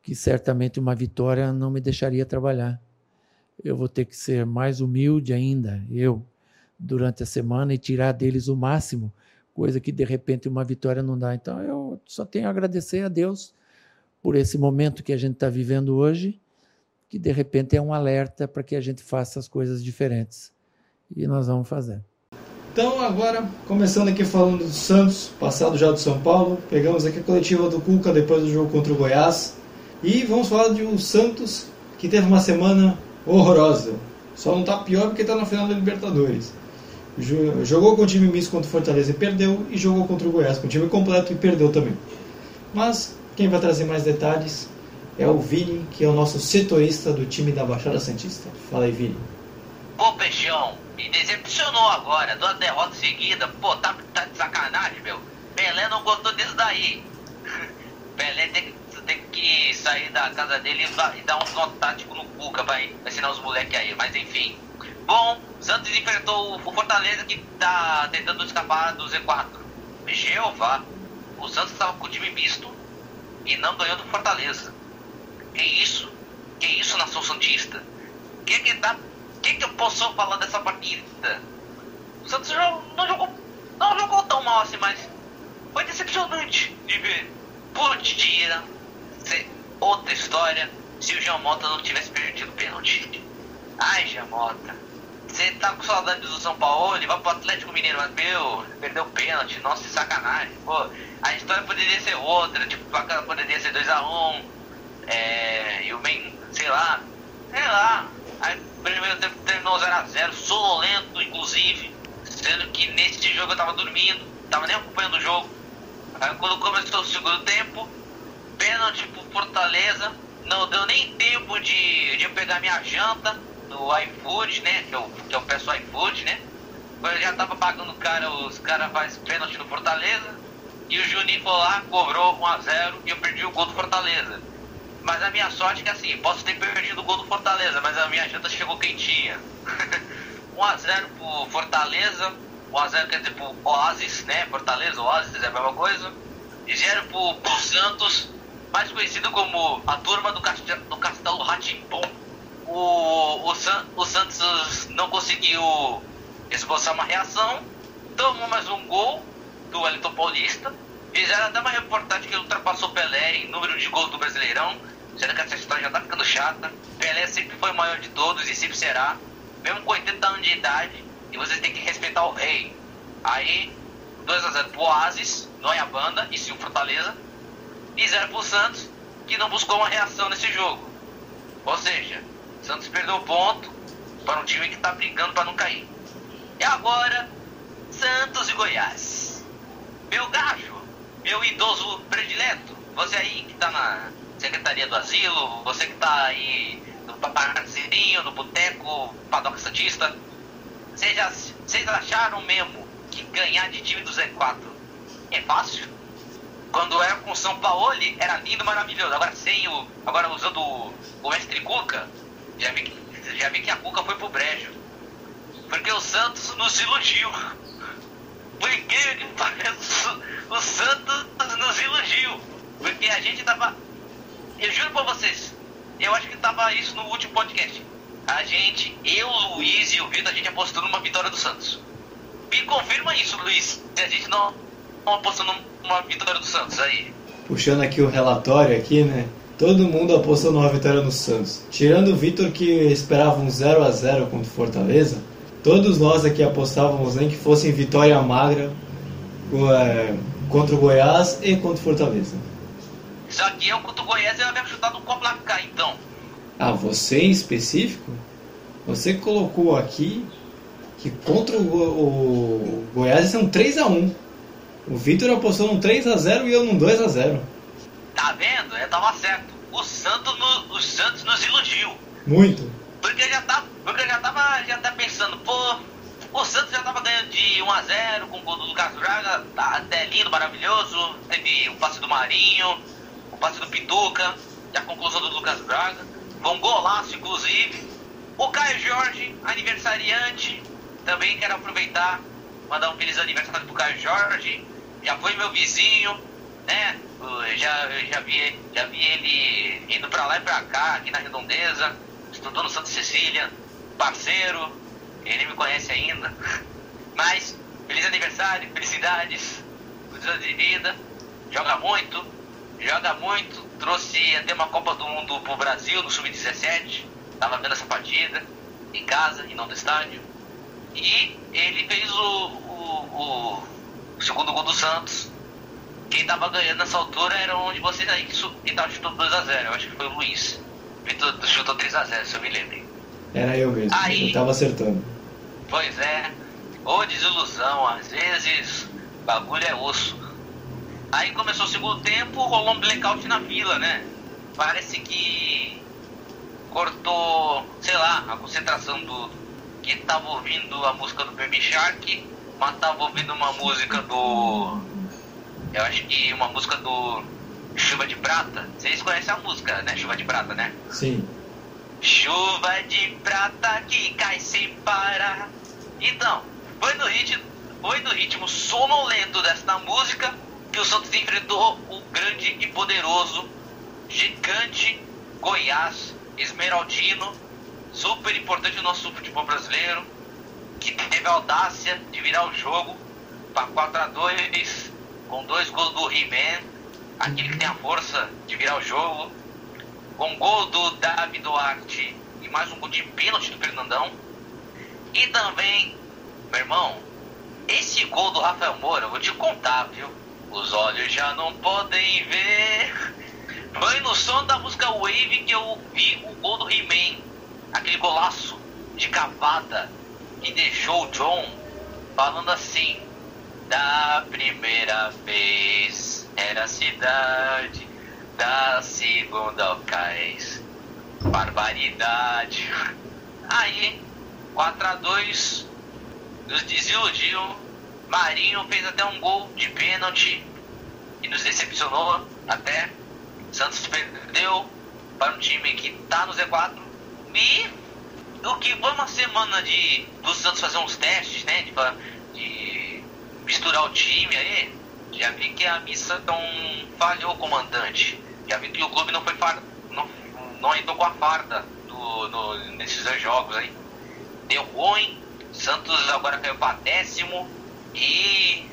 que certamente uma vitória não me deixaria trabalhar. Eu vou ter que ser mais humilde ainda, eu, durante a semana e tirar deles o máximo, coisa que de repente uma vitória não dá. Então eu só tenho a agradecer a Deus por esse momento que a gente está vivendo hoje, que de repente é um alerta para que a gente faça as coisas diferentes. E nós vamos fazer. Então agora, começando aqui falando do Santos, passado já do São Paulo, pegamos aqui a coletiva do Cuca depois do jogo contra o Goiás e vamos falar de um Santos que teve uma semana horrorosa. Só não está pior porque está na final da Libertadores. Jo- Jogou com o time misto contra o Fortaleza e perdeu, e jogou contra o Goiás com o time completo e perdeu também. Mas quem vai trazer mais detalhes é o Vini, que é o nosso setorista do time da Baixada Santista. Fala aí, Vini. Pô, Peixão, me decepcionou agora, duas derrotas seguidas. Pô, tá, tá de sacanagem, meu. Pelé não gostou disso daí. Pelé tem, que- tem que sair da casa dele e dar um nó tático no Cuca pra ensinar os moleques aí. Mas enfim. Bom, Santos enfrentou o Fortaleza que tá tentando escapar do Z4. Jeová, o Santos tava com o time misto e não ganhou do Fortaleza. Que isso? Que isso, nação santista? Que que dá que, que eu posso falar dessa partida? O Santos não jogou, não jogou tão mal assim, mas foi decepcionante de ver. Podia ser outra história se o Jean Mota não tivesse perdido o pênalti. Ai, Jean Mota, você tá com saudade do São Paulo? Ele vai pro Atlético Mineiro, mas meu, perdeu o pênalti, nossa, sacanagem. Pô, a história poderia ser outra, tipo, o poderia ser 2x1, é, e o bem, sei lá, sei lá. Aí o primeiro tempo terminou 0x0, sonolento, inclusive. Sendo que nesse jogo eu tava dormindo, tava nem acompanhando o jogo. Aí quando começou o segundo tempo, pênalti pro Fortaleza. Não deu nem tempo de, de pegar minha janta no iFood, né? Que eu, que eu peço iFood, né? Eu já tava pagando cara, os caras fazem pênalti no Fortaleza. E o Juninho foi lá, cobrou 1x0 e eu perdi o gol do Fortaleza. Mas a minha sorte é que assim, posso ter perdido o gol do Fortaleza, mas a minha janta chegou quentinha. 1x0 pro Fortaleza, 1x0 quer dizer pro Oasis, né? Fortaleza, Oasis é a mesma coisa. E 0 pro, pro Santos, mais conhecido como a turma do, Cast do Castelo Ratimbom. O, o, o Santos não conseguiu esboçar uma reação, tomou mais um gol do Wellington Paulista. Fizeram até uma reportagem que ultrapassou Pelé em número de gols do Brasileirão, sendo que essa história já tá ficando chata. Pelé sempre foi o maior de todos e sempre será, mesmo com 80 anos de idade, e vocês têm que respeitar o rei. Aí, 2x0 pro Oasis, não é a banda, e sim o Fortaleza, e 0 pro Santos, que não buscou uma reação nesse jogo. Ou seja, Santos perdeu ponto para um time que tá brigando para não cair. E agora, Santos e Goiás. Meu gajo, meu idoso predileto, você aí que tá na Secretaria do Asilo, você que tá aí no parceirinho, no boteco, padoca santista, vocês acharam mesmo que ganhar de time do Z4 é fácil? Quando era com o São Paulo era lindo, maravilhoso. Agora sem o. Agora usando o, o mestre Cuca, já vi, já vi que a Cuca foi pro brejo. Porque o Santos nos iludiu. Por incrível que pareça, o Santos nos iludiu. Porque a gente tava. Eu juro pra vocês, eu acho que tava isso no último podcast. A gente, eu, Luiz e o Vitor, a gente apostou numa vitória do Santos. Me confirma isso, Luiz. Se a gente não, não apostou numa vitória do Santos aí. Puxando aqui o relatório aqui, né? Todo mundo apostou numa vitória no Santos. Tirando o Vitor que esperava um 0 a 0 contra o Fortaleza, todos nós aqui apostávamos nem que fosse em vitória magra é, contra o Goiás e contra o Fortaleza. Só que eu contra o Goiás eu havia chutado a placar, então. Ah, você em específico? Você colocou aqui que contra o, o Goiás é um 3x1. O Vitor apostou num 3x0 e eu num 2x0. Tá vendo? Eu tava certo. O Santos, no, o Santos nos iludiu. Muito. Porque eu já tava, porque já tava, já tava pensando, pô, o Santos já tava ganhando de 1x0 com o gol do Lucas Braga, tá até lindo, maravilhoso. Teve o passe do Marinho, o passe do Pituca, a conclusão do Lucas Braga. Foi um golaço, inclusive. O Caio Jorge, aniversariante, também quero aproveitar, mandar um feliz aniversário pro Caio Jorge. Já foi meu vizinho, né? Eu já, eu já, vi, já vi ele indo pra lá e pra cá, aqui na Redondeza. Estudou no Santa Cecília, parceiro. Ele me conhece ainda. Mas, feliz aniversário, felicidades, muitos anos de vida. Joga muito, joga muito. Trouxe até uma Copa do Mundo pro Brasil no Sub-17. Tava vendo essa partida em casa e não no estádio. E ele fez o, o, o segundo gol do Santos. Quem tava ganhando nessa altura era onde vocês aí que, que tava chutando 2x0. Eu acho que foi o Luiz. Vitor chutou 3x0, se eu me lembro. Era eu mesmo. Aí. Eu tava acertando. Pois é, ou desilusão, às vezes bagulho é osso. Aí começou o segundo tempo, rolou um blackout na vila, né? Parece que cortou, sei lá, a concentração do. que tava ouvindo a música do Baby Shark, mas tava ouvindo uma música do. Eu acho que uma música do Chuva de Prata. Vocês conhecem a música, né? Chuva de Prata, né? Sim. Chuva de prata que cai sem parar. Então, foi no ritmo, foi no ritmo sonolento desta música que o Santos enfrentou o grande e poderoso, gigante Goiás, Esmeraldino, super importante no nosso futebol brasileiro, que teve a audácia de virar o jogo para 4 a 2 com dois gols do He-Man, aquele que tem a força de virar o jogo, com gol do Davi Duarte e mais um gol de pênalti do Fernandão. E também, meu irmão, esse gol do Rafael Moura, eu vou te contar, viu? Os olhos já não podem ver. Foi no som da música Wave que eu vi o gol do He-Man. Aquele golaço de cavada que deixou o John falando assim. Da primeira vez era a cidade, da segunda ao cais. Barbaridade. Aí, 4 a 2 nos desiludiu. Marinho fez até um gol de pênalti e nos decepcionou até. Santos perdeu para um time que tá no Z4. E o que foi uma semana de do Santos fazer uns testes, né? De, de misturar o time aí. Já vi que a missão falhou, comandante. Já vi que o clube não foi far, não, não entrou com a farda do, no- nesses dois jogos aí. Deu ruim. Santos agora caiu para décimo. E,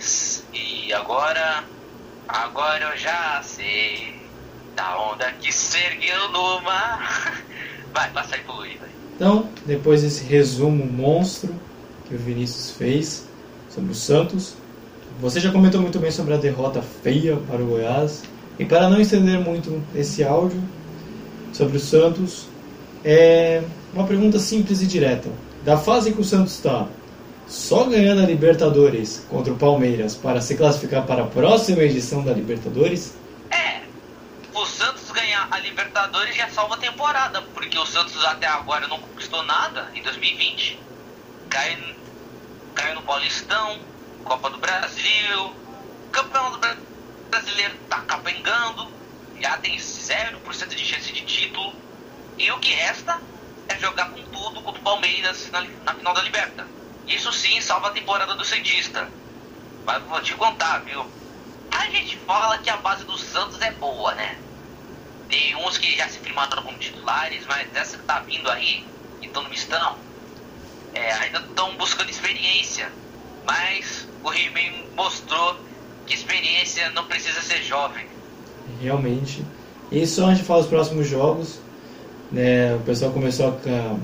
e agora. Agora eu já sei. Da onda que se ergueu no mar. Vai, passa aí pro Luiz. Então, depois desse resumo monstro que o Vinícius fez sobre o Santos, você já comentou muito bem sobre a derrota feia para o Goiás. E para não estender muito esse áudio sobre o Santos, é uma pergunta simples e direta. Da fase que o Santos está, só ganhando a Libertadores contra o Palmeiras para se classificar para a próxima edição da Libertadores? É, o Santos ganhar a Libertadores já salva a temporada, porque o Santos até agora não conquistou nada em 2020. Cai, caiu no Paulistão, Copa do Brasil, Campeonato Bra- Brasileiro tá capengando, já tem 0% de chance de título. E o que resta é jogar com tudo contra o Palmeiras na, na final da Liberta. Isso sim salva a temporada do Santista. Mas vou te contar, viu? A gente fala que a base do Santos é boa, né? Tem uns que já se firmaram como titulares, mas essa que tá vindo aí, que estão no mistão, é, ainda estão buscando experiência. Mas o He-Man mostrou que experiência não precisa ser jovem. Realmente. E só antes de falar os próximos jogos, né, o pessoal começou a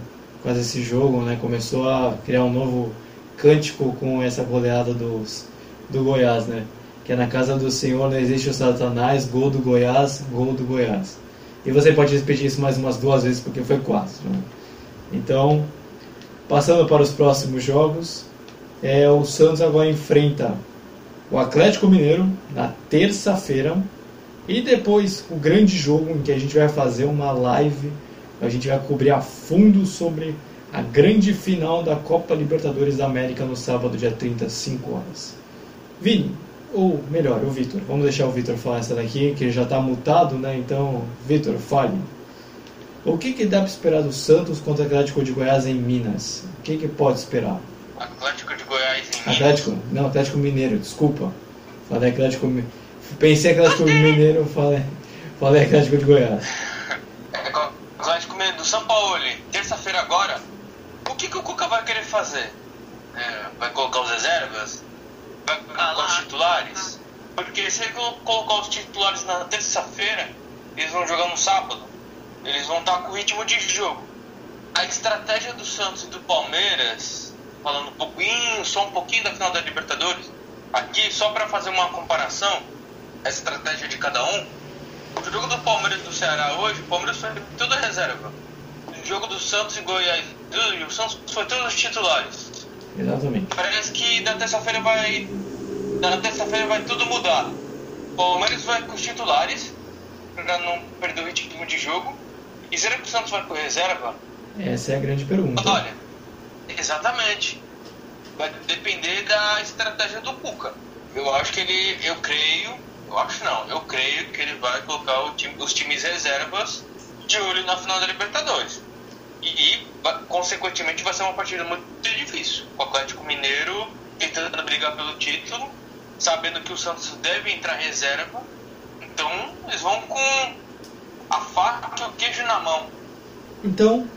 fazer esse jogo, né, começou a criar um novo cântico com essa goleada dos, do Goiás, né? Que é na casa do Senhor não existe o Satanás, gol do Goiás, gol do Goiás. E você pode repetir isso mais umas duas vezes porque foi quase. Né? Então, passando para os próximos jogos, é, o Santos agora enfrenta o Atlético Mineiro na terça-feira e depois o grande jogo em que a gente vai fazer uma live, a gente vai cobrir a fundo sobre a grande final da Copa Libertadores da América no sábado, dia 30, 5 horas. Vini, ou melhor, o Vitor, vamos deixar o Vitor falar essa daqui, que ele já está mutado, né? Então, Vitor, fale. O que, que dá para esperar do Santos contra o Atlético de Goiás em Minas? O que, que pode esperar? Atlético de? Atlético, não, Atlético Mineiro, desculpa. Falei Atlético Pensei Atlético Mineiro, falei, falei Atlético de Goiás. Atlético Mineiro do São Paulo, terça-feira agora. O que, que o Cuca vai querer fazer? É, vai colocar os reservas? Vai colocar os titulares? Porque se ele colocar os titulares na terça-feira, eles vão jogar no sábado. Eles vão estar com ritmo de jogo. A estratégia do Santos e do Palmeiras, falando um pouquinho, só um pouquinho da final da Libertadores, aqui só para fazer uma comparação, a estratégia de cada um. O jogo do Palmeiras do Ceará hoje, o Palmeiras foi tudo reserva. O jogo do Santos e Goiás o Santos foi todos os titulares. Exatamente. Parece que na terça-feira vai. Na terça-feira vai tudo mudar. O Palmeiras vai com os titulares, para não perder o ritmo de jogo. E será que o Santos vai com reserva? Essa é a grande pergunta. Olha, exatamente. Vai depender da estratégia do Cuca. Eu acho que ele. Eu creio. Eu acho não. Eu creio que ele vai colocar time, os times reservas de olho na final da Libertadores. E, e, consequentemente, vai ser uma partida muito difícil. O Atlético Mineiro tentando brigar pelo título, sabendo que o Santos deve entrar reserva. Então, eles vão com a faca e o queijo na mão. Então,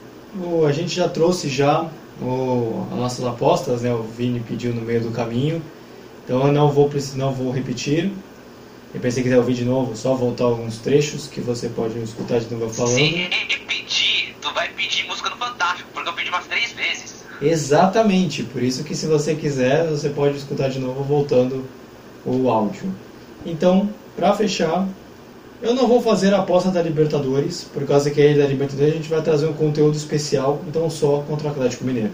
a gente já trouxe já o, as nossas apostas, né? O Vini pediu no meio do caminho. Então eu não vou, não vou repetir. E se você quiser ouvir de novo, só voltar alguns trechos que você pode escutar de novo falando. Se pedir, tu vai pedir música no Fantástico, porque eu pedi umas três vezes. Exatamente, por isso que se você quiser, você pode escutar de novo voltando o áudio. Então, para fechar, eu não vou fazer a aposta da Libertadores, por causa que aí da Libertadores a gente vai trazer um conteúdo especial, então só contra o Atlético Mineiro.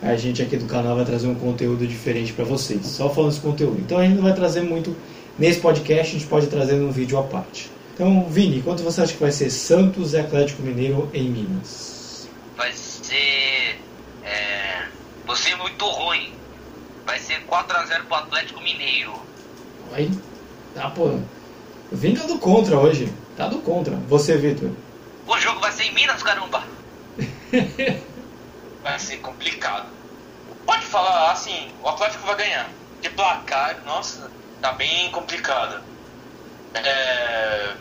A gente aqui do canal vai trazer um conteúdo diferente para vocês, só falando esse conteúdo. Então a gente não vai trazer muito nesse podcast, a gente pode trazer num vídeo à parte. Então, Vini, quanto você acha que vai ser Santos e Atlético Mineiro em Minas? Vai ser. É, vai ser muito ruim. Vai ser 4x0 pro Atlético Mineiro. Aí, tá, pô. Tá do contra hoje. Tá do contra. Você, Vitor. O jogo vai ser em Minas, caramba. vai ser complicado. Pode falar assim, o Atlético vai ganhar. De placar, nossa, tá bem complicado. É...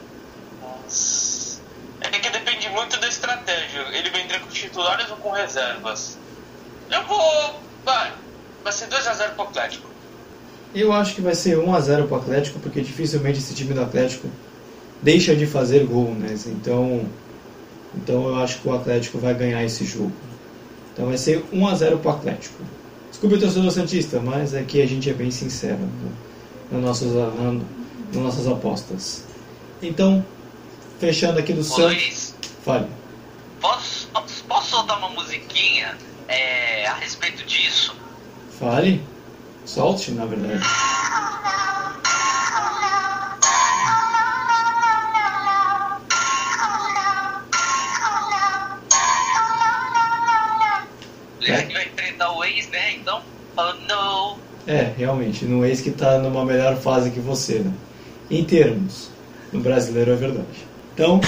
é que depende muito da estratégia. Ele vai entrar com titulares ou com reservas? Eu vou. Vai. Vai ser 2x0 pro Atlético. Eu acho que vai ser 1x0 pro Atlético, porque dificilmente esse time do Atlético deixa de fazer gol, né? Então, então eu acho que o Atlético vai ganhar esse jogo. Então vai ser 1x0 pro Atlético. Desculpe o torcedor Santista, mas aqui a gente é bem sincero nas nossas, nas nossas apostas. Então, fechando aqui do Santos. Fale. posso, posso soltar uma musiquinha é, a respeito disso? Fale. Solte, na verdade. Ele vai enfrentar o ex, né? Então, falando, não. É, realmente, no ex que está numa melhor fase que você, né? Em termos, no brasileiro é verdade. Então,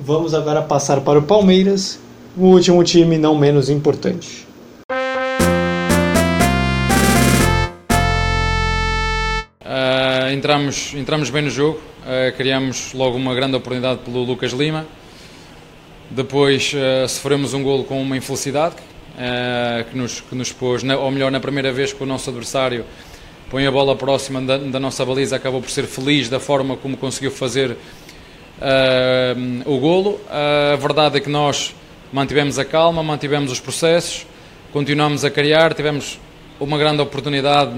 vamos agora passar para o Palmeiras, o último time não menos importante. Entramos, entramos bem no jogo, uh, criamos logo uma grande oportunidade pelo Lucas Lima. Depois uh, sofremos um golo com uma infelicidade que, nos, que nos pôs, ou melhor, na primeira vez que o nosso adversário põe a bola próxima da, da nossa baliza, acabou por ser feliz da forma como conseguiu fazer o golo. a verdade é que nós mantivemos a calma, mantivemos os processos, continuamos a criar, tivemos uma grande oportunidade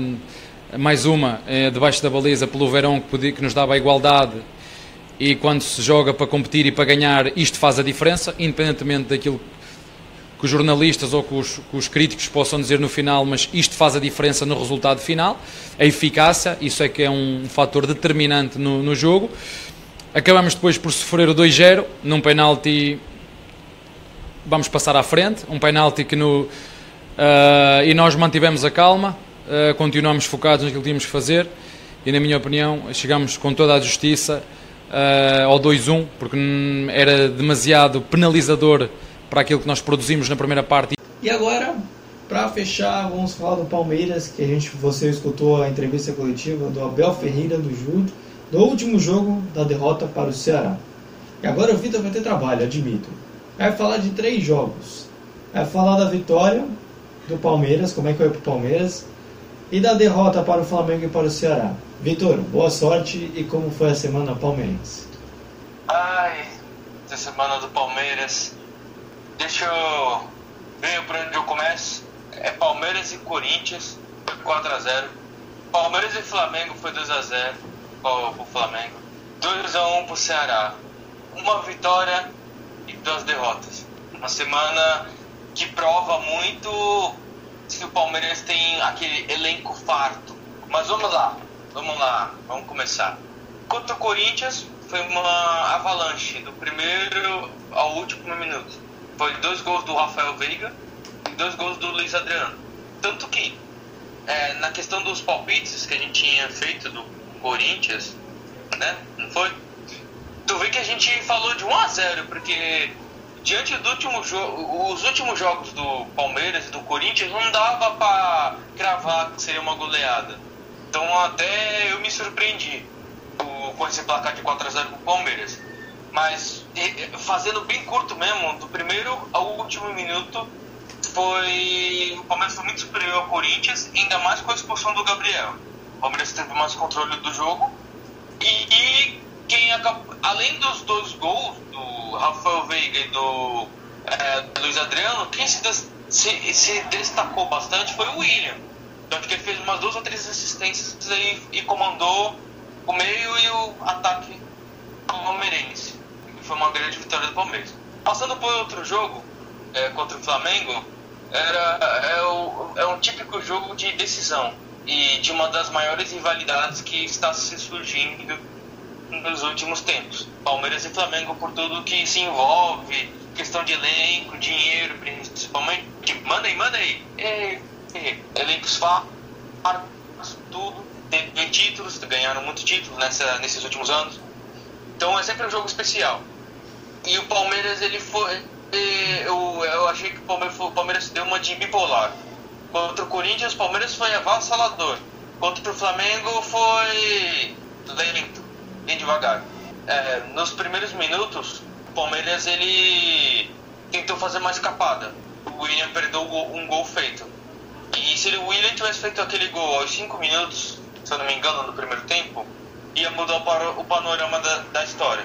mais uma eh, debaixo da baliza pelo Verão que, podia, que nos dava a igualdade e quando se joga para competir e para ganhar isto faz a diferença independentemente daquilo que os jornalistas ou que os, que os, críticos possam dizer no final, mas isto faz a diferença no resultado final. A eficácia, isso é que é um fator determinante no, no jogo. Acabamos depois por sofrer o 2-0 num penalti. Vamos passar à frente, um penalti que no. Uh, e nós mantivemos a calma, uh, continuamos focados naquilo que tínhamos que fazer e, na minha opinião, chegamos com toda a justiça uh, ao 2-1, porque era demasiado penalizador para aquilo que nós produzimos na primeira parte. E agora, para fechar, vamos falar do Palmeiras, que a gente, você escutou a entrevista coletiva do Abel Ferreira, do Júlio, do último jogo da derrota para o Ceará. E agora o Vitor vai ter trabalho, admito. Vai falar de três jogos. Vai falar da vitória do Palmeiras, como é que foi o Palmeiras, e da derrota para o Flamengo e para o Ceará. Vitor, boa sorte e como foi a semana palmeirense? Ai, a semana do Palmeiras Deixa eu ver por onde eu começo. É Palmeiras e Corinthians, foi 4x0. Palmeiras e Flamengo foi 2x0 pro Flamengo. 2x1 pro Ceará. Uma vitória e duas derrotas. Uma semana que prova muito se o Palmeiras tem aquele elenco farto. Mas vamos lá, vamos lá, vamos começar. Contra o Corinthians foi uma avalanche do primeiro ao último minuto foi dois gols do Rafael Veiga e dois gols do Luiz Adriano. Tanto que, é, na questão dos palpites que a gente tinha feito do Corinthians, né? Não foi? Tu vê que a gente falou de 1 a 0 porque diante do último jogo, os últimos jogos do Palmeiras e do Corinthians não dava para cravar que seria uma goleada. Então até eu me surpreendi com esse placar de 4 a 0 pro Palmeiras. Mas fazendo bem curto mesmo, do primeiro ao último minuto, foi. O Palmeiras foi muito superior ao Corinthians, ainda mais com a expulsão do Gabriel. O Palmeiras teve mais controle do jogo. E, e quem acabou, além dos dois gols do Rafael Veiga e do é, Luiz Adriano, quem se, des, se, se, destacou bastante foi o William. Então acho que ele fez umas duas ou três assistências e, e comandou o meio e o ataque palmeirense foi uma grande vitória do Palmeiras. Passando por outro jogo, é, contra o Flamengo, era, é, o, é um típico jogo de decisão e de uma das maiores rivalidades que está se surgindo nos últimos tempos. Palmeiras e Flamengo por tudo que se envolve, questão de elenco, dinheiro, principalmente. Manda aí, manda aí. É, é, elencos fartos, tudo. Tem títulos, ganharam muitos títulos nessa, nesses últimos anos. Então é sempre um jogo especial. E o Palmeiras, ele foi. Eu, eu achei que o Palmeiras, o Palmeiras deu uma de bipolar. Contra o Corinthians, o Palmeiras foi avassalador. Contra o Flamengo, foi lento, bem devagar. É, nos primeiros minutos, o Palmeiras ele tentou fazer uma escapada. O William perdeu um gol feito. E se o William tivesse feito aquele gol aos 5 minutos, se eu não me engano, no primeiro tempo, ia mudar o panorama da, da história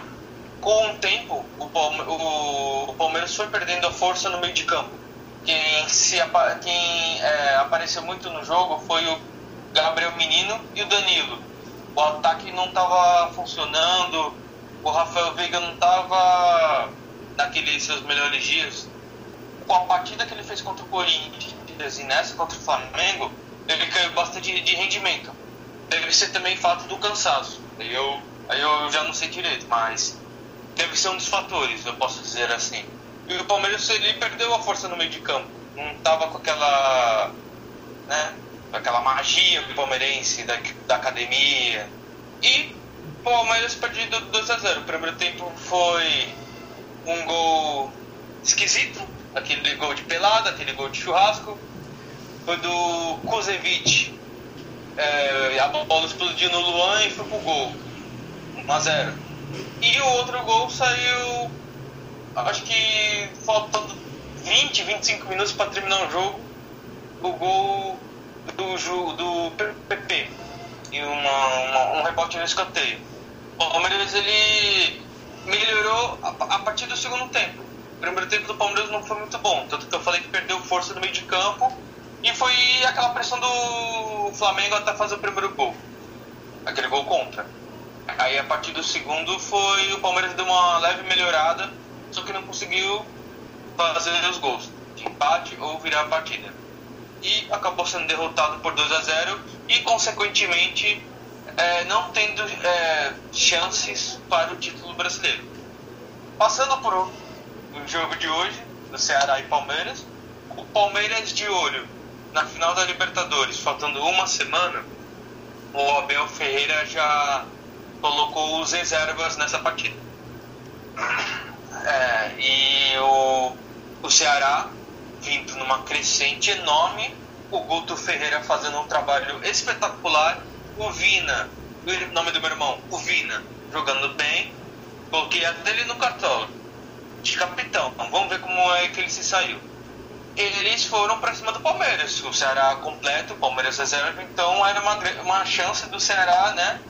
com o tempo, o Palmeiras foi perdendo a força no meio de campo. Quem, se, quem é, apareceu muito no jogo foi o Gabriel Menino e o Danilo. O ataque não estava funcionando, o Rafael Veiga não estava naqueles seus melhores dias. Com a partida que ele fez contra o Corinthians e nessa contra o Flamengo, ele caiu bastante de rendimento. Deve ser também fato do cansaço. Eu, aí eu já não sei direito, mas deve ser um dos fatores, eu posso dizer assim. E o Palmeiras ele perdeu a força no meio de campo, não estava com aquela, né, com aquela magia palmeirense da, da academia. E o Palmeiras perdeu 2 a 0. O primeiro tempo foi um gol esquisito, aquele gol de pelada, aquele gol de churrasco. Foi do Kuzevic. É, a bola explodiu no Luan e foi pro gol. 1 a 0. E o outro gol saiu, acho que faltando 20, 25 minutos para terminar o jogo. O gol do, do PP e uma, uma, um rebote no escanteio. O Palmeiras ele melhorou a, a, partir do segundo tempo. O primeiro tempo do Palmeiras não foi muito bom, tanto que eu falei que perdeu força no meio de campo e foi aquela pressão do Flamengo até fazer o primeiro gol, aquele gol contra. Aí a partir do segundo foi o Palmeiras deu uma leve melhorada, só que não conseguiu fazer os gols. de empate ou virar a partida. E acabou sendo derrotado por 2 a 0 e, consequentemente, é, não tendo é, chances para o título brasileiro. Passando por o jogo de hoje, do Ceará e Palmeiras, o Palmeiras de olho na final da Libertadores, faltando uma semana, o Abel Ferreira já colocou os reservas nessa partida. É, e o, o Ceará vindo numa crescente enorme, o Guto Ferreira fazendo um trabalho espetacular, o Vina, o nome do meu irmão, o Vina, jogando bem, coloquei a dele no cartola, de capitão, vamos ver como é que ele se saiu. Eles foram para cima do Palmeiras, o Ceará completo, o Palmeiras reserva, então era uma, uma chance do Ceará, né?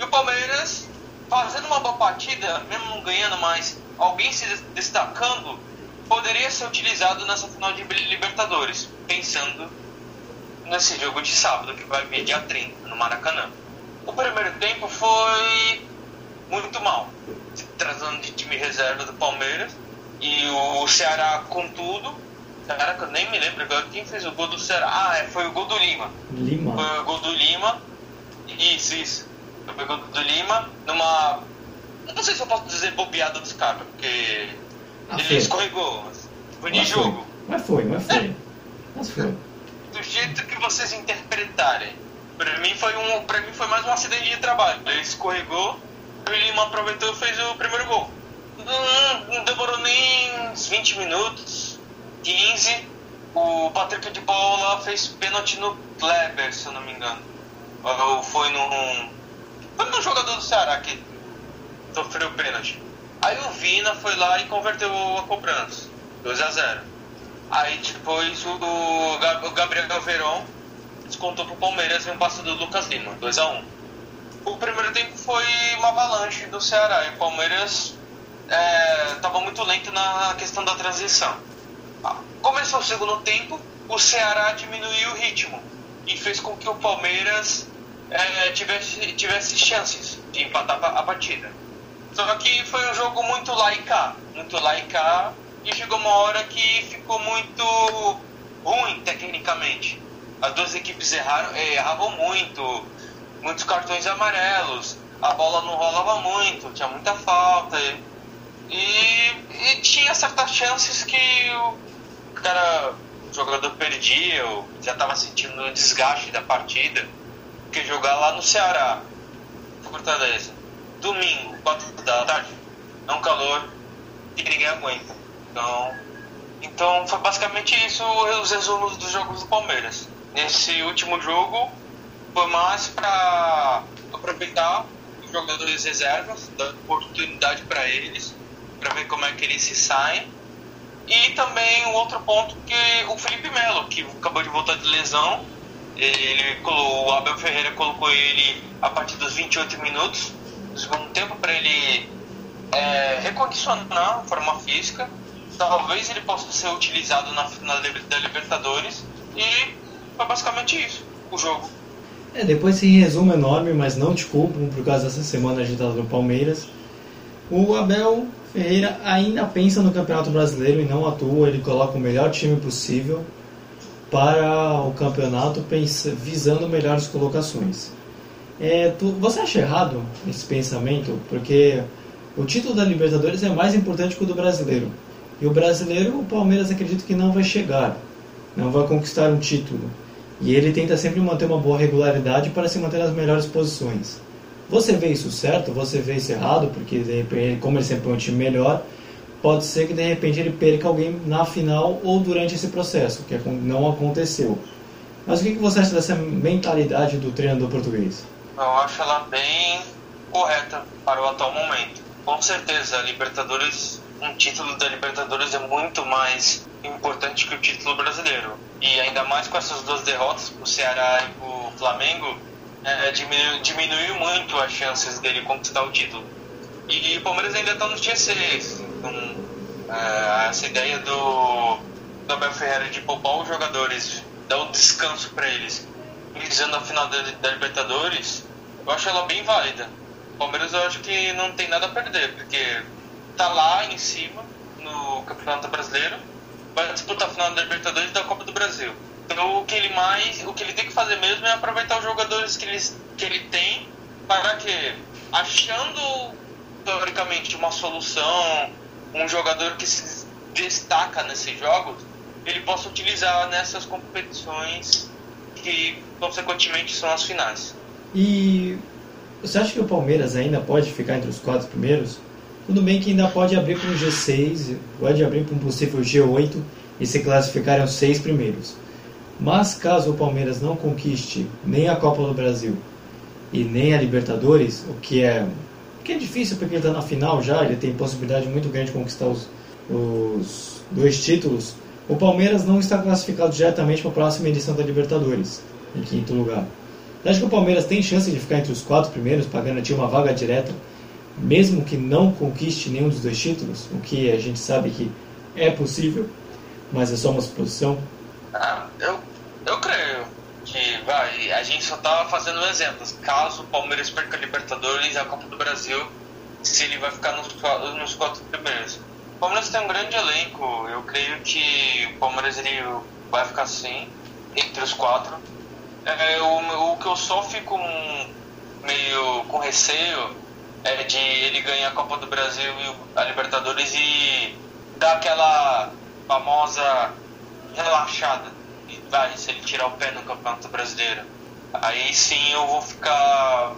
E o Palmeiras fazendo uma boa partida, mesmo não ganhando mais, alguém se destacando, poderia ser utilizado nessa final de Libertadores, pensando nesse jogo de sábado que vai vir dia 30 no Maracanã. O primeiro tempo foi muito mal, trazendo de time reserva do Palmeiras e o Ceará com tudo. Caraca, eu nem me lembro agora quem fez o gol do Ceará. Ah, é, foi o gol do Lima. Lima. Foi o gol do Lima. Isso, isso. Foi o gol do Lima numa. Não sei se eu posso dizer bobeada dos caras, porque Ah, ele foi. escorregou. Foi de Mas foi. jogo. Mas foi, mas foi. Mas foi. do jeito que vocês interpretarem. Pra mim foi um, para mim foi mais um acidente de trabalho. Ele escorregou, o Lima aproveitou e fez o primeiro gol. Não, não demorou nem uns 20 minutos, 15. O Patrick de Paula fez pênalti no Kleber, se eu não me engano. Ou foi num. Foi num jogador do Ceará que sofreu pênalti. Aí o Vina foi lá e converteu a cobrança. 2 a 0 Aí depois o, o Gab- o Gabriel Veron descontou pro Palmeiras em um passe do Lucas Lima, 2 a 1 O primeiro tempo foi uma avalanche do Ceará e o Palmeiras estava muito lento na questão da transição. Ah, Começou o segundo tempo, o Ceará diminuiu o ritmo e fez com que o Palmeiras eh, tivesse, tivesse chances de empatar a partida. Só que foi um jogo muito lá muito lá e chegou uma hora que ficou muito ruim tecnicamente. As duas equipes erraram, eh, erravam muito, muitos cartões amarelos, a bola não rolava muito, tinha muita falta. E, e tinha certas chances que o cara, o jogador perdia, ou já estava sentindo o desgaste da partida. Porque jogar lá no Ceará, Fortaleza, domingo, 4 da tarde, é um calor que ninguém aguenta. Então, então foi basicamente isso os resumos dos jogos do Palmeiras. Nesse último jogo, foi mais para aproveitar os jogadores reservas, dar oportunidade para eles, para ver como é que eles se saem. E também um outro ponto que o Felipe Melo, que acabou de voltar de lesão, ele o Abel Ferreira colocou ele a partir dos 28 minutos do segundo tempo para ele é, recondicionar a forma física. Talvez ele possa ser utilizado na final da Libertadores. E foi basicamente isso, o jogo. É, depois desse resumo enorme, mas não te culpo por causa dessa semana agitada no Palmeiras. O Abel Ferreira ainda pensa no Campeonato Brasileiro e não atua, ele coloca o melhor time possível para o campeonato visando melhores colocações. É, tu, você acha errado esse pensamento? Porque o título da Libertadores é mais importante que o do brasileiro. E o brasileiro, o Palmeiras acredita que não vai chegar, não vai conquistar um título. E ele tenta sempre manter uma boa regularidade para se manter nas melhores posições. Você vê isso certo? Você vê isso errado? Porque de repente, como ele sempre é um time melhor, pode ser que de repente ele perca alguém na final ou durante esse processo, que não aconteceu. Mas o que você acha dessa mentalidade do treinador português? Eu acho ela bem correta para o atual momento. Com certeza, a Libertadores, um título da Libertadores é muito mais importante que o título brasileiro. E ainda mais com essas duas derrotas, o Ceará e o Flamengo, é, diminuiu, diminuiu muito as chances dele conquistar o título. E, o Palmeiras ainda está no G6. Então, é, essa ideia do, do Abel Ferreira de poupar os jogadores, dar um descanso para eles, visando a final da, da Libertadores, eu acho ela bem válida. O Palmeiras eu acho que não tem nada a perder, porque tá lá em cima no Campeonato Brasileiro vai disputar a final da Libertadores e da Copa do Brasil. Então o que ele mais, o que ele tem que fazer mesmo é aproveitar os jogadores que ele, que ele tem para que achando teoricamente uma solução, um jogador que se destaca nesses jogos, ele possa utilizar nessas competições que consequentemente são as finais. E você acha que o Palmeiras ainda pode ficar entre os quatro primeiros? Tudo bem que ainda pode abrir para um G6, pode abrir para um possível G8 e se classificarem os seis primeiros. Mas caso o Palmeiras não conquiste nem a Copa do Brasil e nem a Libertadores, o que é, que é difícil porque ele está na final já, ele tem possibilidade muito grande de conquistar os, os dois títulos, o Palmeiras não está classificado diretamente para a próxima edição da Libertadores, em quinto lugar. Você acha que o Palmeiras tem chance de ficar entre os quatro primeiros para garantir uma vaga direta, mesmo que não conquiste nenhum dos dois títulos? O que a gente sabe que é possível, mas é só uma suposição. Ah, eu, eu creio que vai. A gente só tá fazendo exemplos. Caso o Palmeiras perca a Libertadores e a Copa do Brasil, se ele vai ficar nos, nos quatro primeiros. O Palmeiras tem um grande elenco. Eu creio que o Palmeiras ele vai ficar assim, entre os quatro. É, o, o que eu só fico meio com receio é de ele ganhar a Copa do Brasil e a Libertadores e dar aquela famosa relaxada. E vai, se ele tirar o pé no Campeonato Brasileiro. Aí sim eu vou ficar.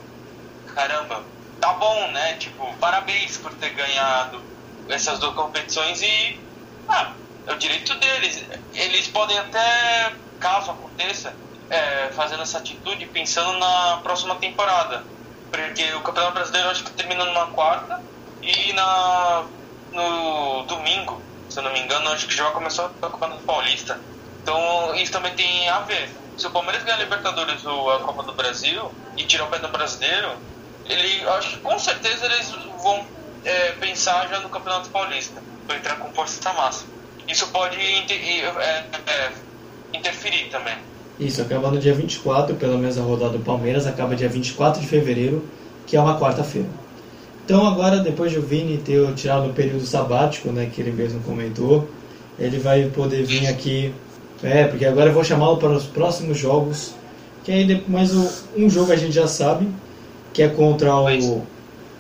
Caramba, tá bom, né? Tipo, parabéns por ter ganhado essas duas competições e. Ah, é o direito deles. Eles podem até, caso aconteça, é, fazendo essa atitude pensando na próxima temporada. Porque o Campeonato Brasileiro acho que termina numa quarta e na, no domingo, se eu não me engano, acho que já começou o Campeonato Paulista. Então isso também tem a ver. Se o Palmeiras ganhar a Libertadores ou a Copa do Brasil e tirar o pé do brasileiro, ele acho que com certeza eles vão é, pensar já no Campeonato Paulista, para entrar com força máxima. Isso pode inter, é, é, interferir também. Isso, acaba no dia 24, pelo menos a rodada do Palmeiras acaba dia 24 de fevereiro, que é uma quarta-feira. Então agora, depois de o Vini ter tirado o período sabático, né, que ele mesmo comentou, ele vai poder vir aqui, é, porque agora eu vou chamá-lo para os próximos jogos, que aí mais um jogo a gente já sabe, que é contra o...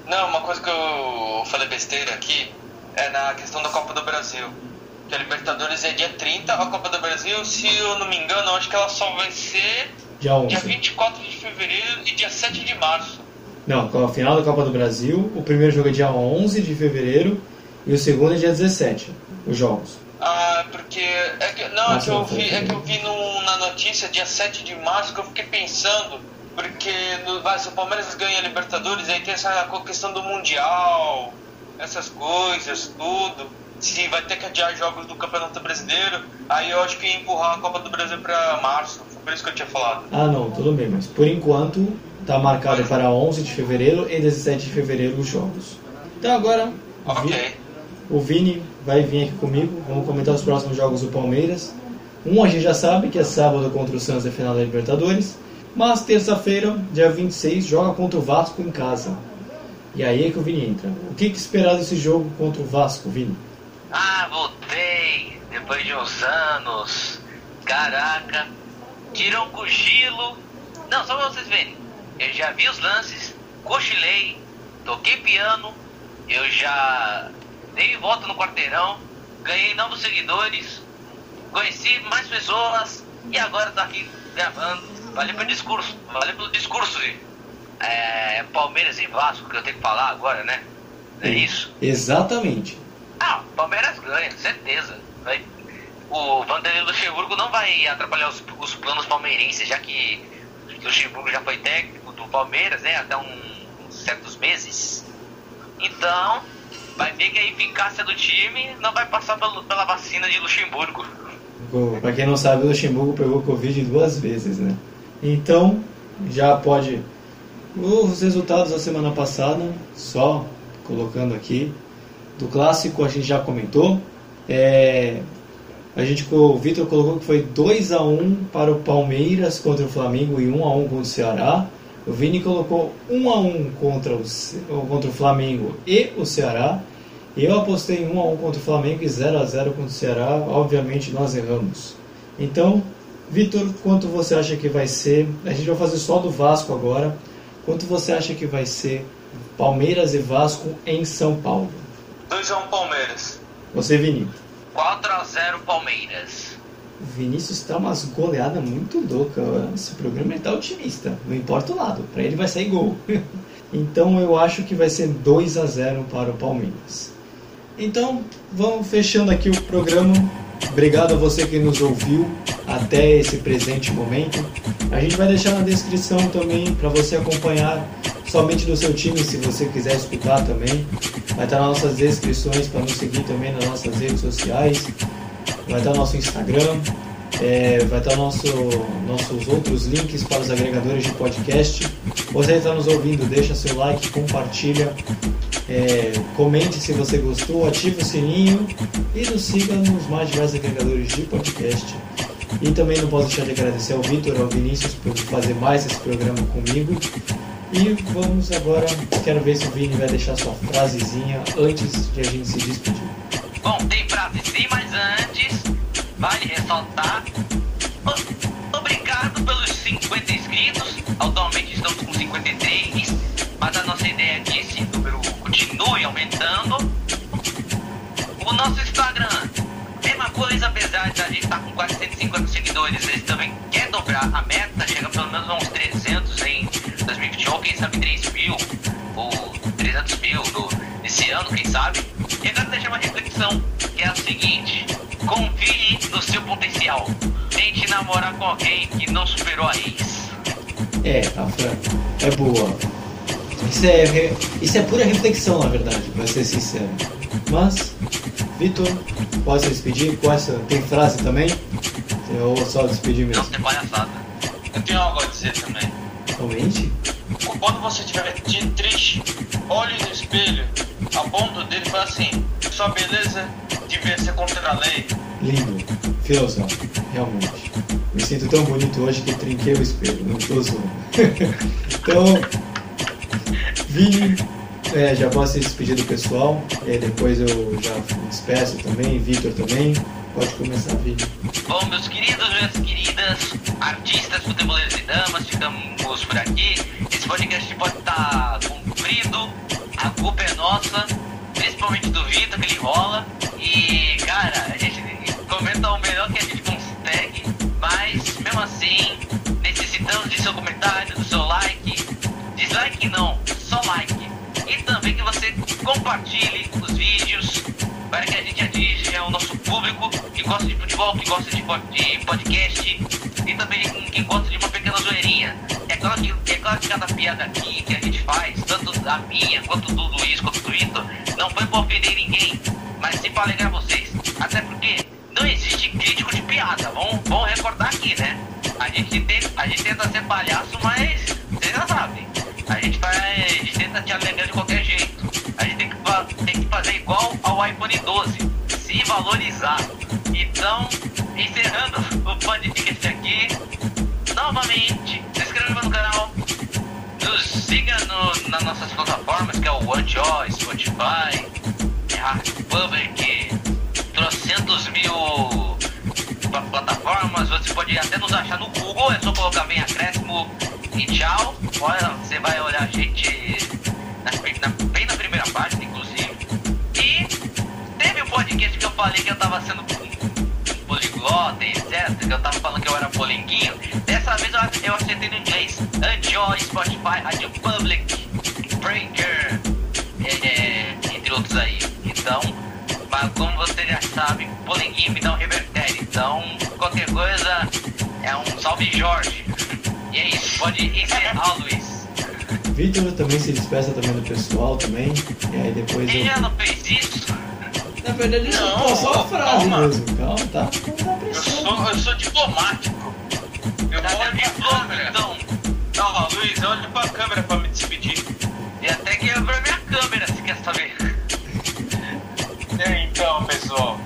Não, uma coisa que eu falei besteira aqui é na questão da Copa do Brasil que a Libertadores é dia 30, a Copa do Brasil, se eu não me engano, acho que ela só vai ser dia, 11. dia 24 de fevereiro e dia 7 de março. Não, a final da Copa do Brasil, o primeiro jogo é dia 11 de fevereiro e o segundo é dia 17, os jogos. Ah, porque. É que, não, é que, eu vi, é que eu vi no, na notícia dia 7 de março que eu fiquei pensando, porque vai, se o Palmeiras ganha a Libertadores, aí tem essa questão do Mundial, essas coisas, tudo se vai ter que adiar jogos do Campeonato Brasileiro, aí eu acho que ia empurrar a Copa do Brasil para março. Foi por isso que eu tinha falado. Ah, não, tudo bem, mas por enquanto está marcado para 11 de fevereiro e 17 de fevereiro os jogos. Então agora okay. o Vini vai vir aqui comigo, vamos comentar os próximos jogos do Palmeiras. Um a gente já sabe que é sábado contra o Santos na final da Libertadores, mas terça-feira, dia 26, joga contra o Vasco em casa. E aí é que o Vini entra. O que, que esperar desse jogo contra o Vasco, Vini? Ah, voltei depois de uns anos. Caraca, tirou um cochilo. Não, só pra vocês verem. Eu já vi os lances, cochilei, toquei piano, eu já dei volta no quarteirão, ganhei novos seguidores, conheci mais pessoas e agora tô aqui gravando. Valeu pelo discurso, valeu pelo discurso, é, Palmeiras e Vasco que eu tenho que falar agora, né? É isso? Exatamente. Ah, Palmeiras ganha, certeza. Vai, o Vanderlei Luxemburgo não vai atrapalhar os, os planos palmeirenses, já que Luxemburgo já foi técnico do Palmeiras, né, até um, uns certos meses. Então, vai ver que a eficácia do time não vai passar pelo, pela vacina de Luxemburgo. Para quem não sabe, o Luxemburgo pegou Covid duas vezes, né? Então, já pode. Os resultados da semana passada, só colocando aqui, do clássico a gente já comentou. É, a gente, o Vitor colocou que foi 2 a 1 para o Palmeiras contra o Flamengo e 1 a 1 contra o Ceará. O Vini colocou 1 a 1 contra o, contra o Flamengo e o Ceará. Eu apostei em 1x1 contra o Flamengo e 0x0 contra o Ceará. Obviamente nós erramos. Então, Vitor, quanto você acha que vai ser? A gente vai fazer só do Vasco agora. Quanto você acha que vai ser Palmeiras e Vasco em São Paulo? 2x1 Palmeiras. Você, Vini. 4x0 Palmeiras. Vinícius tá umas goleadas muito loucas. Esse programa ele tá otimista. Não importa o lado. Para ele vai sair gol. então eu acho que vai ser 2 a 0 para o Palmeiras. Então, vamos fechando aqui o programa. Obrigado a você que nos ouviu até esse presente momento. A gente vai deixar na descrição também para você acompanhar somente do seu time, se você quiser escutar também. Vai estar nas nossas descrições para nos seguir também nas nossas redes sociais. Vai estar nosso Instagram, é, vai estar nosso, nossos outros links para os agregadores de podcast. Você está nos ouvindo, deixa seu like, compartilha, é, comente se você gostou, ative o sininho e nos siga nos mais diversos agregadores de podcast. E também não posso deixar de agradecer ao Vitor ao Vinícius por fazer mais esse programa comigo. E vamos agora, quero ver se o Vini vai deixar sua frasezinha antes de a gente se despedir. Bom, tem frase sim, mas antes, vale ressaltar. Quase 150 seguidores, eles também quer dobrar a meta, chega pelo menos a uns 300 em 2021, quem sabe 3 mil ou 300 mil no, nesse ano, quem sabe. E agora deixar uma reflexão, que é a seguinte: confie no seu potencial. Tente namorar com alguém que não superou a ex. É, Fran é boa. Isso é, isso é pura reflexão, na verdade, pra ser sincero. Mas, Vitor, pode se despedir? É tem frase também? Eu só despedir Não mesmo. tem palhaçada. Eu tenho algo a dizer também. Realmente? Quando você estiver ti- triste, olhe no espelho, aponta o dedo e fala assim: sua beleza devia ser contra a lei. Lindo. Filosófico, realmente. Me sinto tão bonito hoje que trinquei o espelho, não tô zoando. então, Vini, é, já posso se despedir do pessoal. É, depois eu já me despeço também, Vitor também. Pode começar, Vini. Bom, meus queridos, minhas queridas, artistas, futeboleiros e damas, ficamos por aqui. Esse podcast pode estar comprido, a culpa é nossa, principalmente do Vitor, que ele rola. E, cara, a gente comenta o melhor que a gente consegue, mas mesmo assim, necessitamos de seu comentário, do seu like. Dislike não, só like. E também que você compartilhe gosta de futebol, que gosta de, po- de podcast e também que gosta de uma pequena zoeirinha. É claro, que, é claro que cada piada aqui que a gente faz, tanto a minha, quanto do Luiz, quanto do Vitor, não foi para ofender ninguém, mas sim para alegrar vocês. Até porque não existe crítico de piada, vamos, vamos recordar aqui, né? A gente, tem, a gente tenta ser palhaço, mas vocês já sabem. A gente, vai, a gente tenta te alegrar de qualquer jeito. A gente tem que, tem que fazer igual ao iPhone 12, se valorizar. Então, encerrando o podcast aqui, novamente, se inscreva no canal, nos siga no, nas nossas plataformas, que é o OneJoy, Spotify, Public, trocentos mil pla- plataformas, você pode até nos achar no Google, é só colocar bem acréscimo e tchau. Olha, você vai olhar a gente na, na- bem na primeira página, inclusive. E teve um podcast que eu falei que eu tava sendo tava falando que eu era polinguinho. Dessa vez eu, eu acertei no inglês. Enjoy, Spotify, Radio Public, Breaker, é, entre outros aí. Então, mas como você já sabe, polinguinho me dá um revertério. Então, qualquer coisa é um salve Jorge. E é isso, pode encerrar, Luiz. Vitor também se despeça também do pessoal também. E aí depois Quem eu. já não fez isso? Na verdade, isso Não, é só a frase calma. mesmo. Calma, tá? Não dá Eu sou, eu sou diplomático. Eu Tá olho pra diploma, câmera. então. Não, Luiz, eu olho pra câmera pra me despedir. E até quebrou minha câmera, se quer saber. Então, pessoal,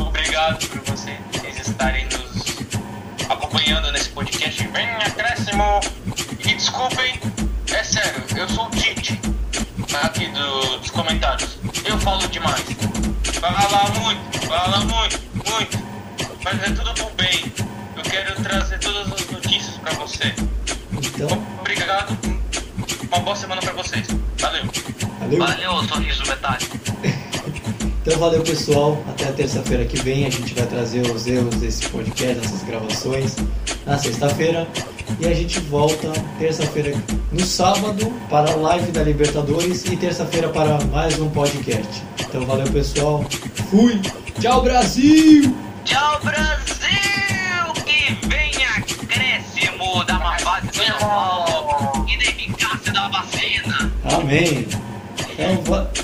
obrigado por vocês estarem nos acompanhando nesse podcast. Vem acréscimo. E desculpem, é sério, eu sou o Tite aqui do- dos comentários. Eu eu falo demais. Fala muito, fala muito, muito. Mas é tudo pro bem. Eu quero trazer todas as notícias pra você. Então, Obrigado. Uma boa semana pra vocês. Valeu. valeu. Valeu, sorriso metálico. Então valeu pessoal, até a terça-feira que vem a gente vai trazer os erros desse podcast, dessas gravações na sexta-feira e a gente volta terça-feira no sábado para a live da Libertadores e terça-feira para mais um podcast. Então valeu pessoal, fui, tchau Brasil! Tchau, Brasil! Que venha acréscimo da má fase do São Paulo e da eficácia da vacina. Amém! Oh, what?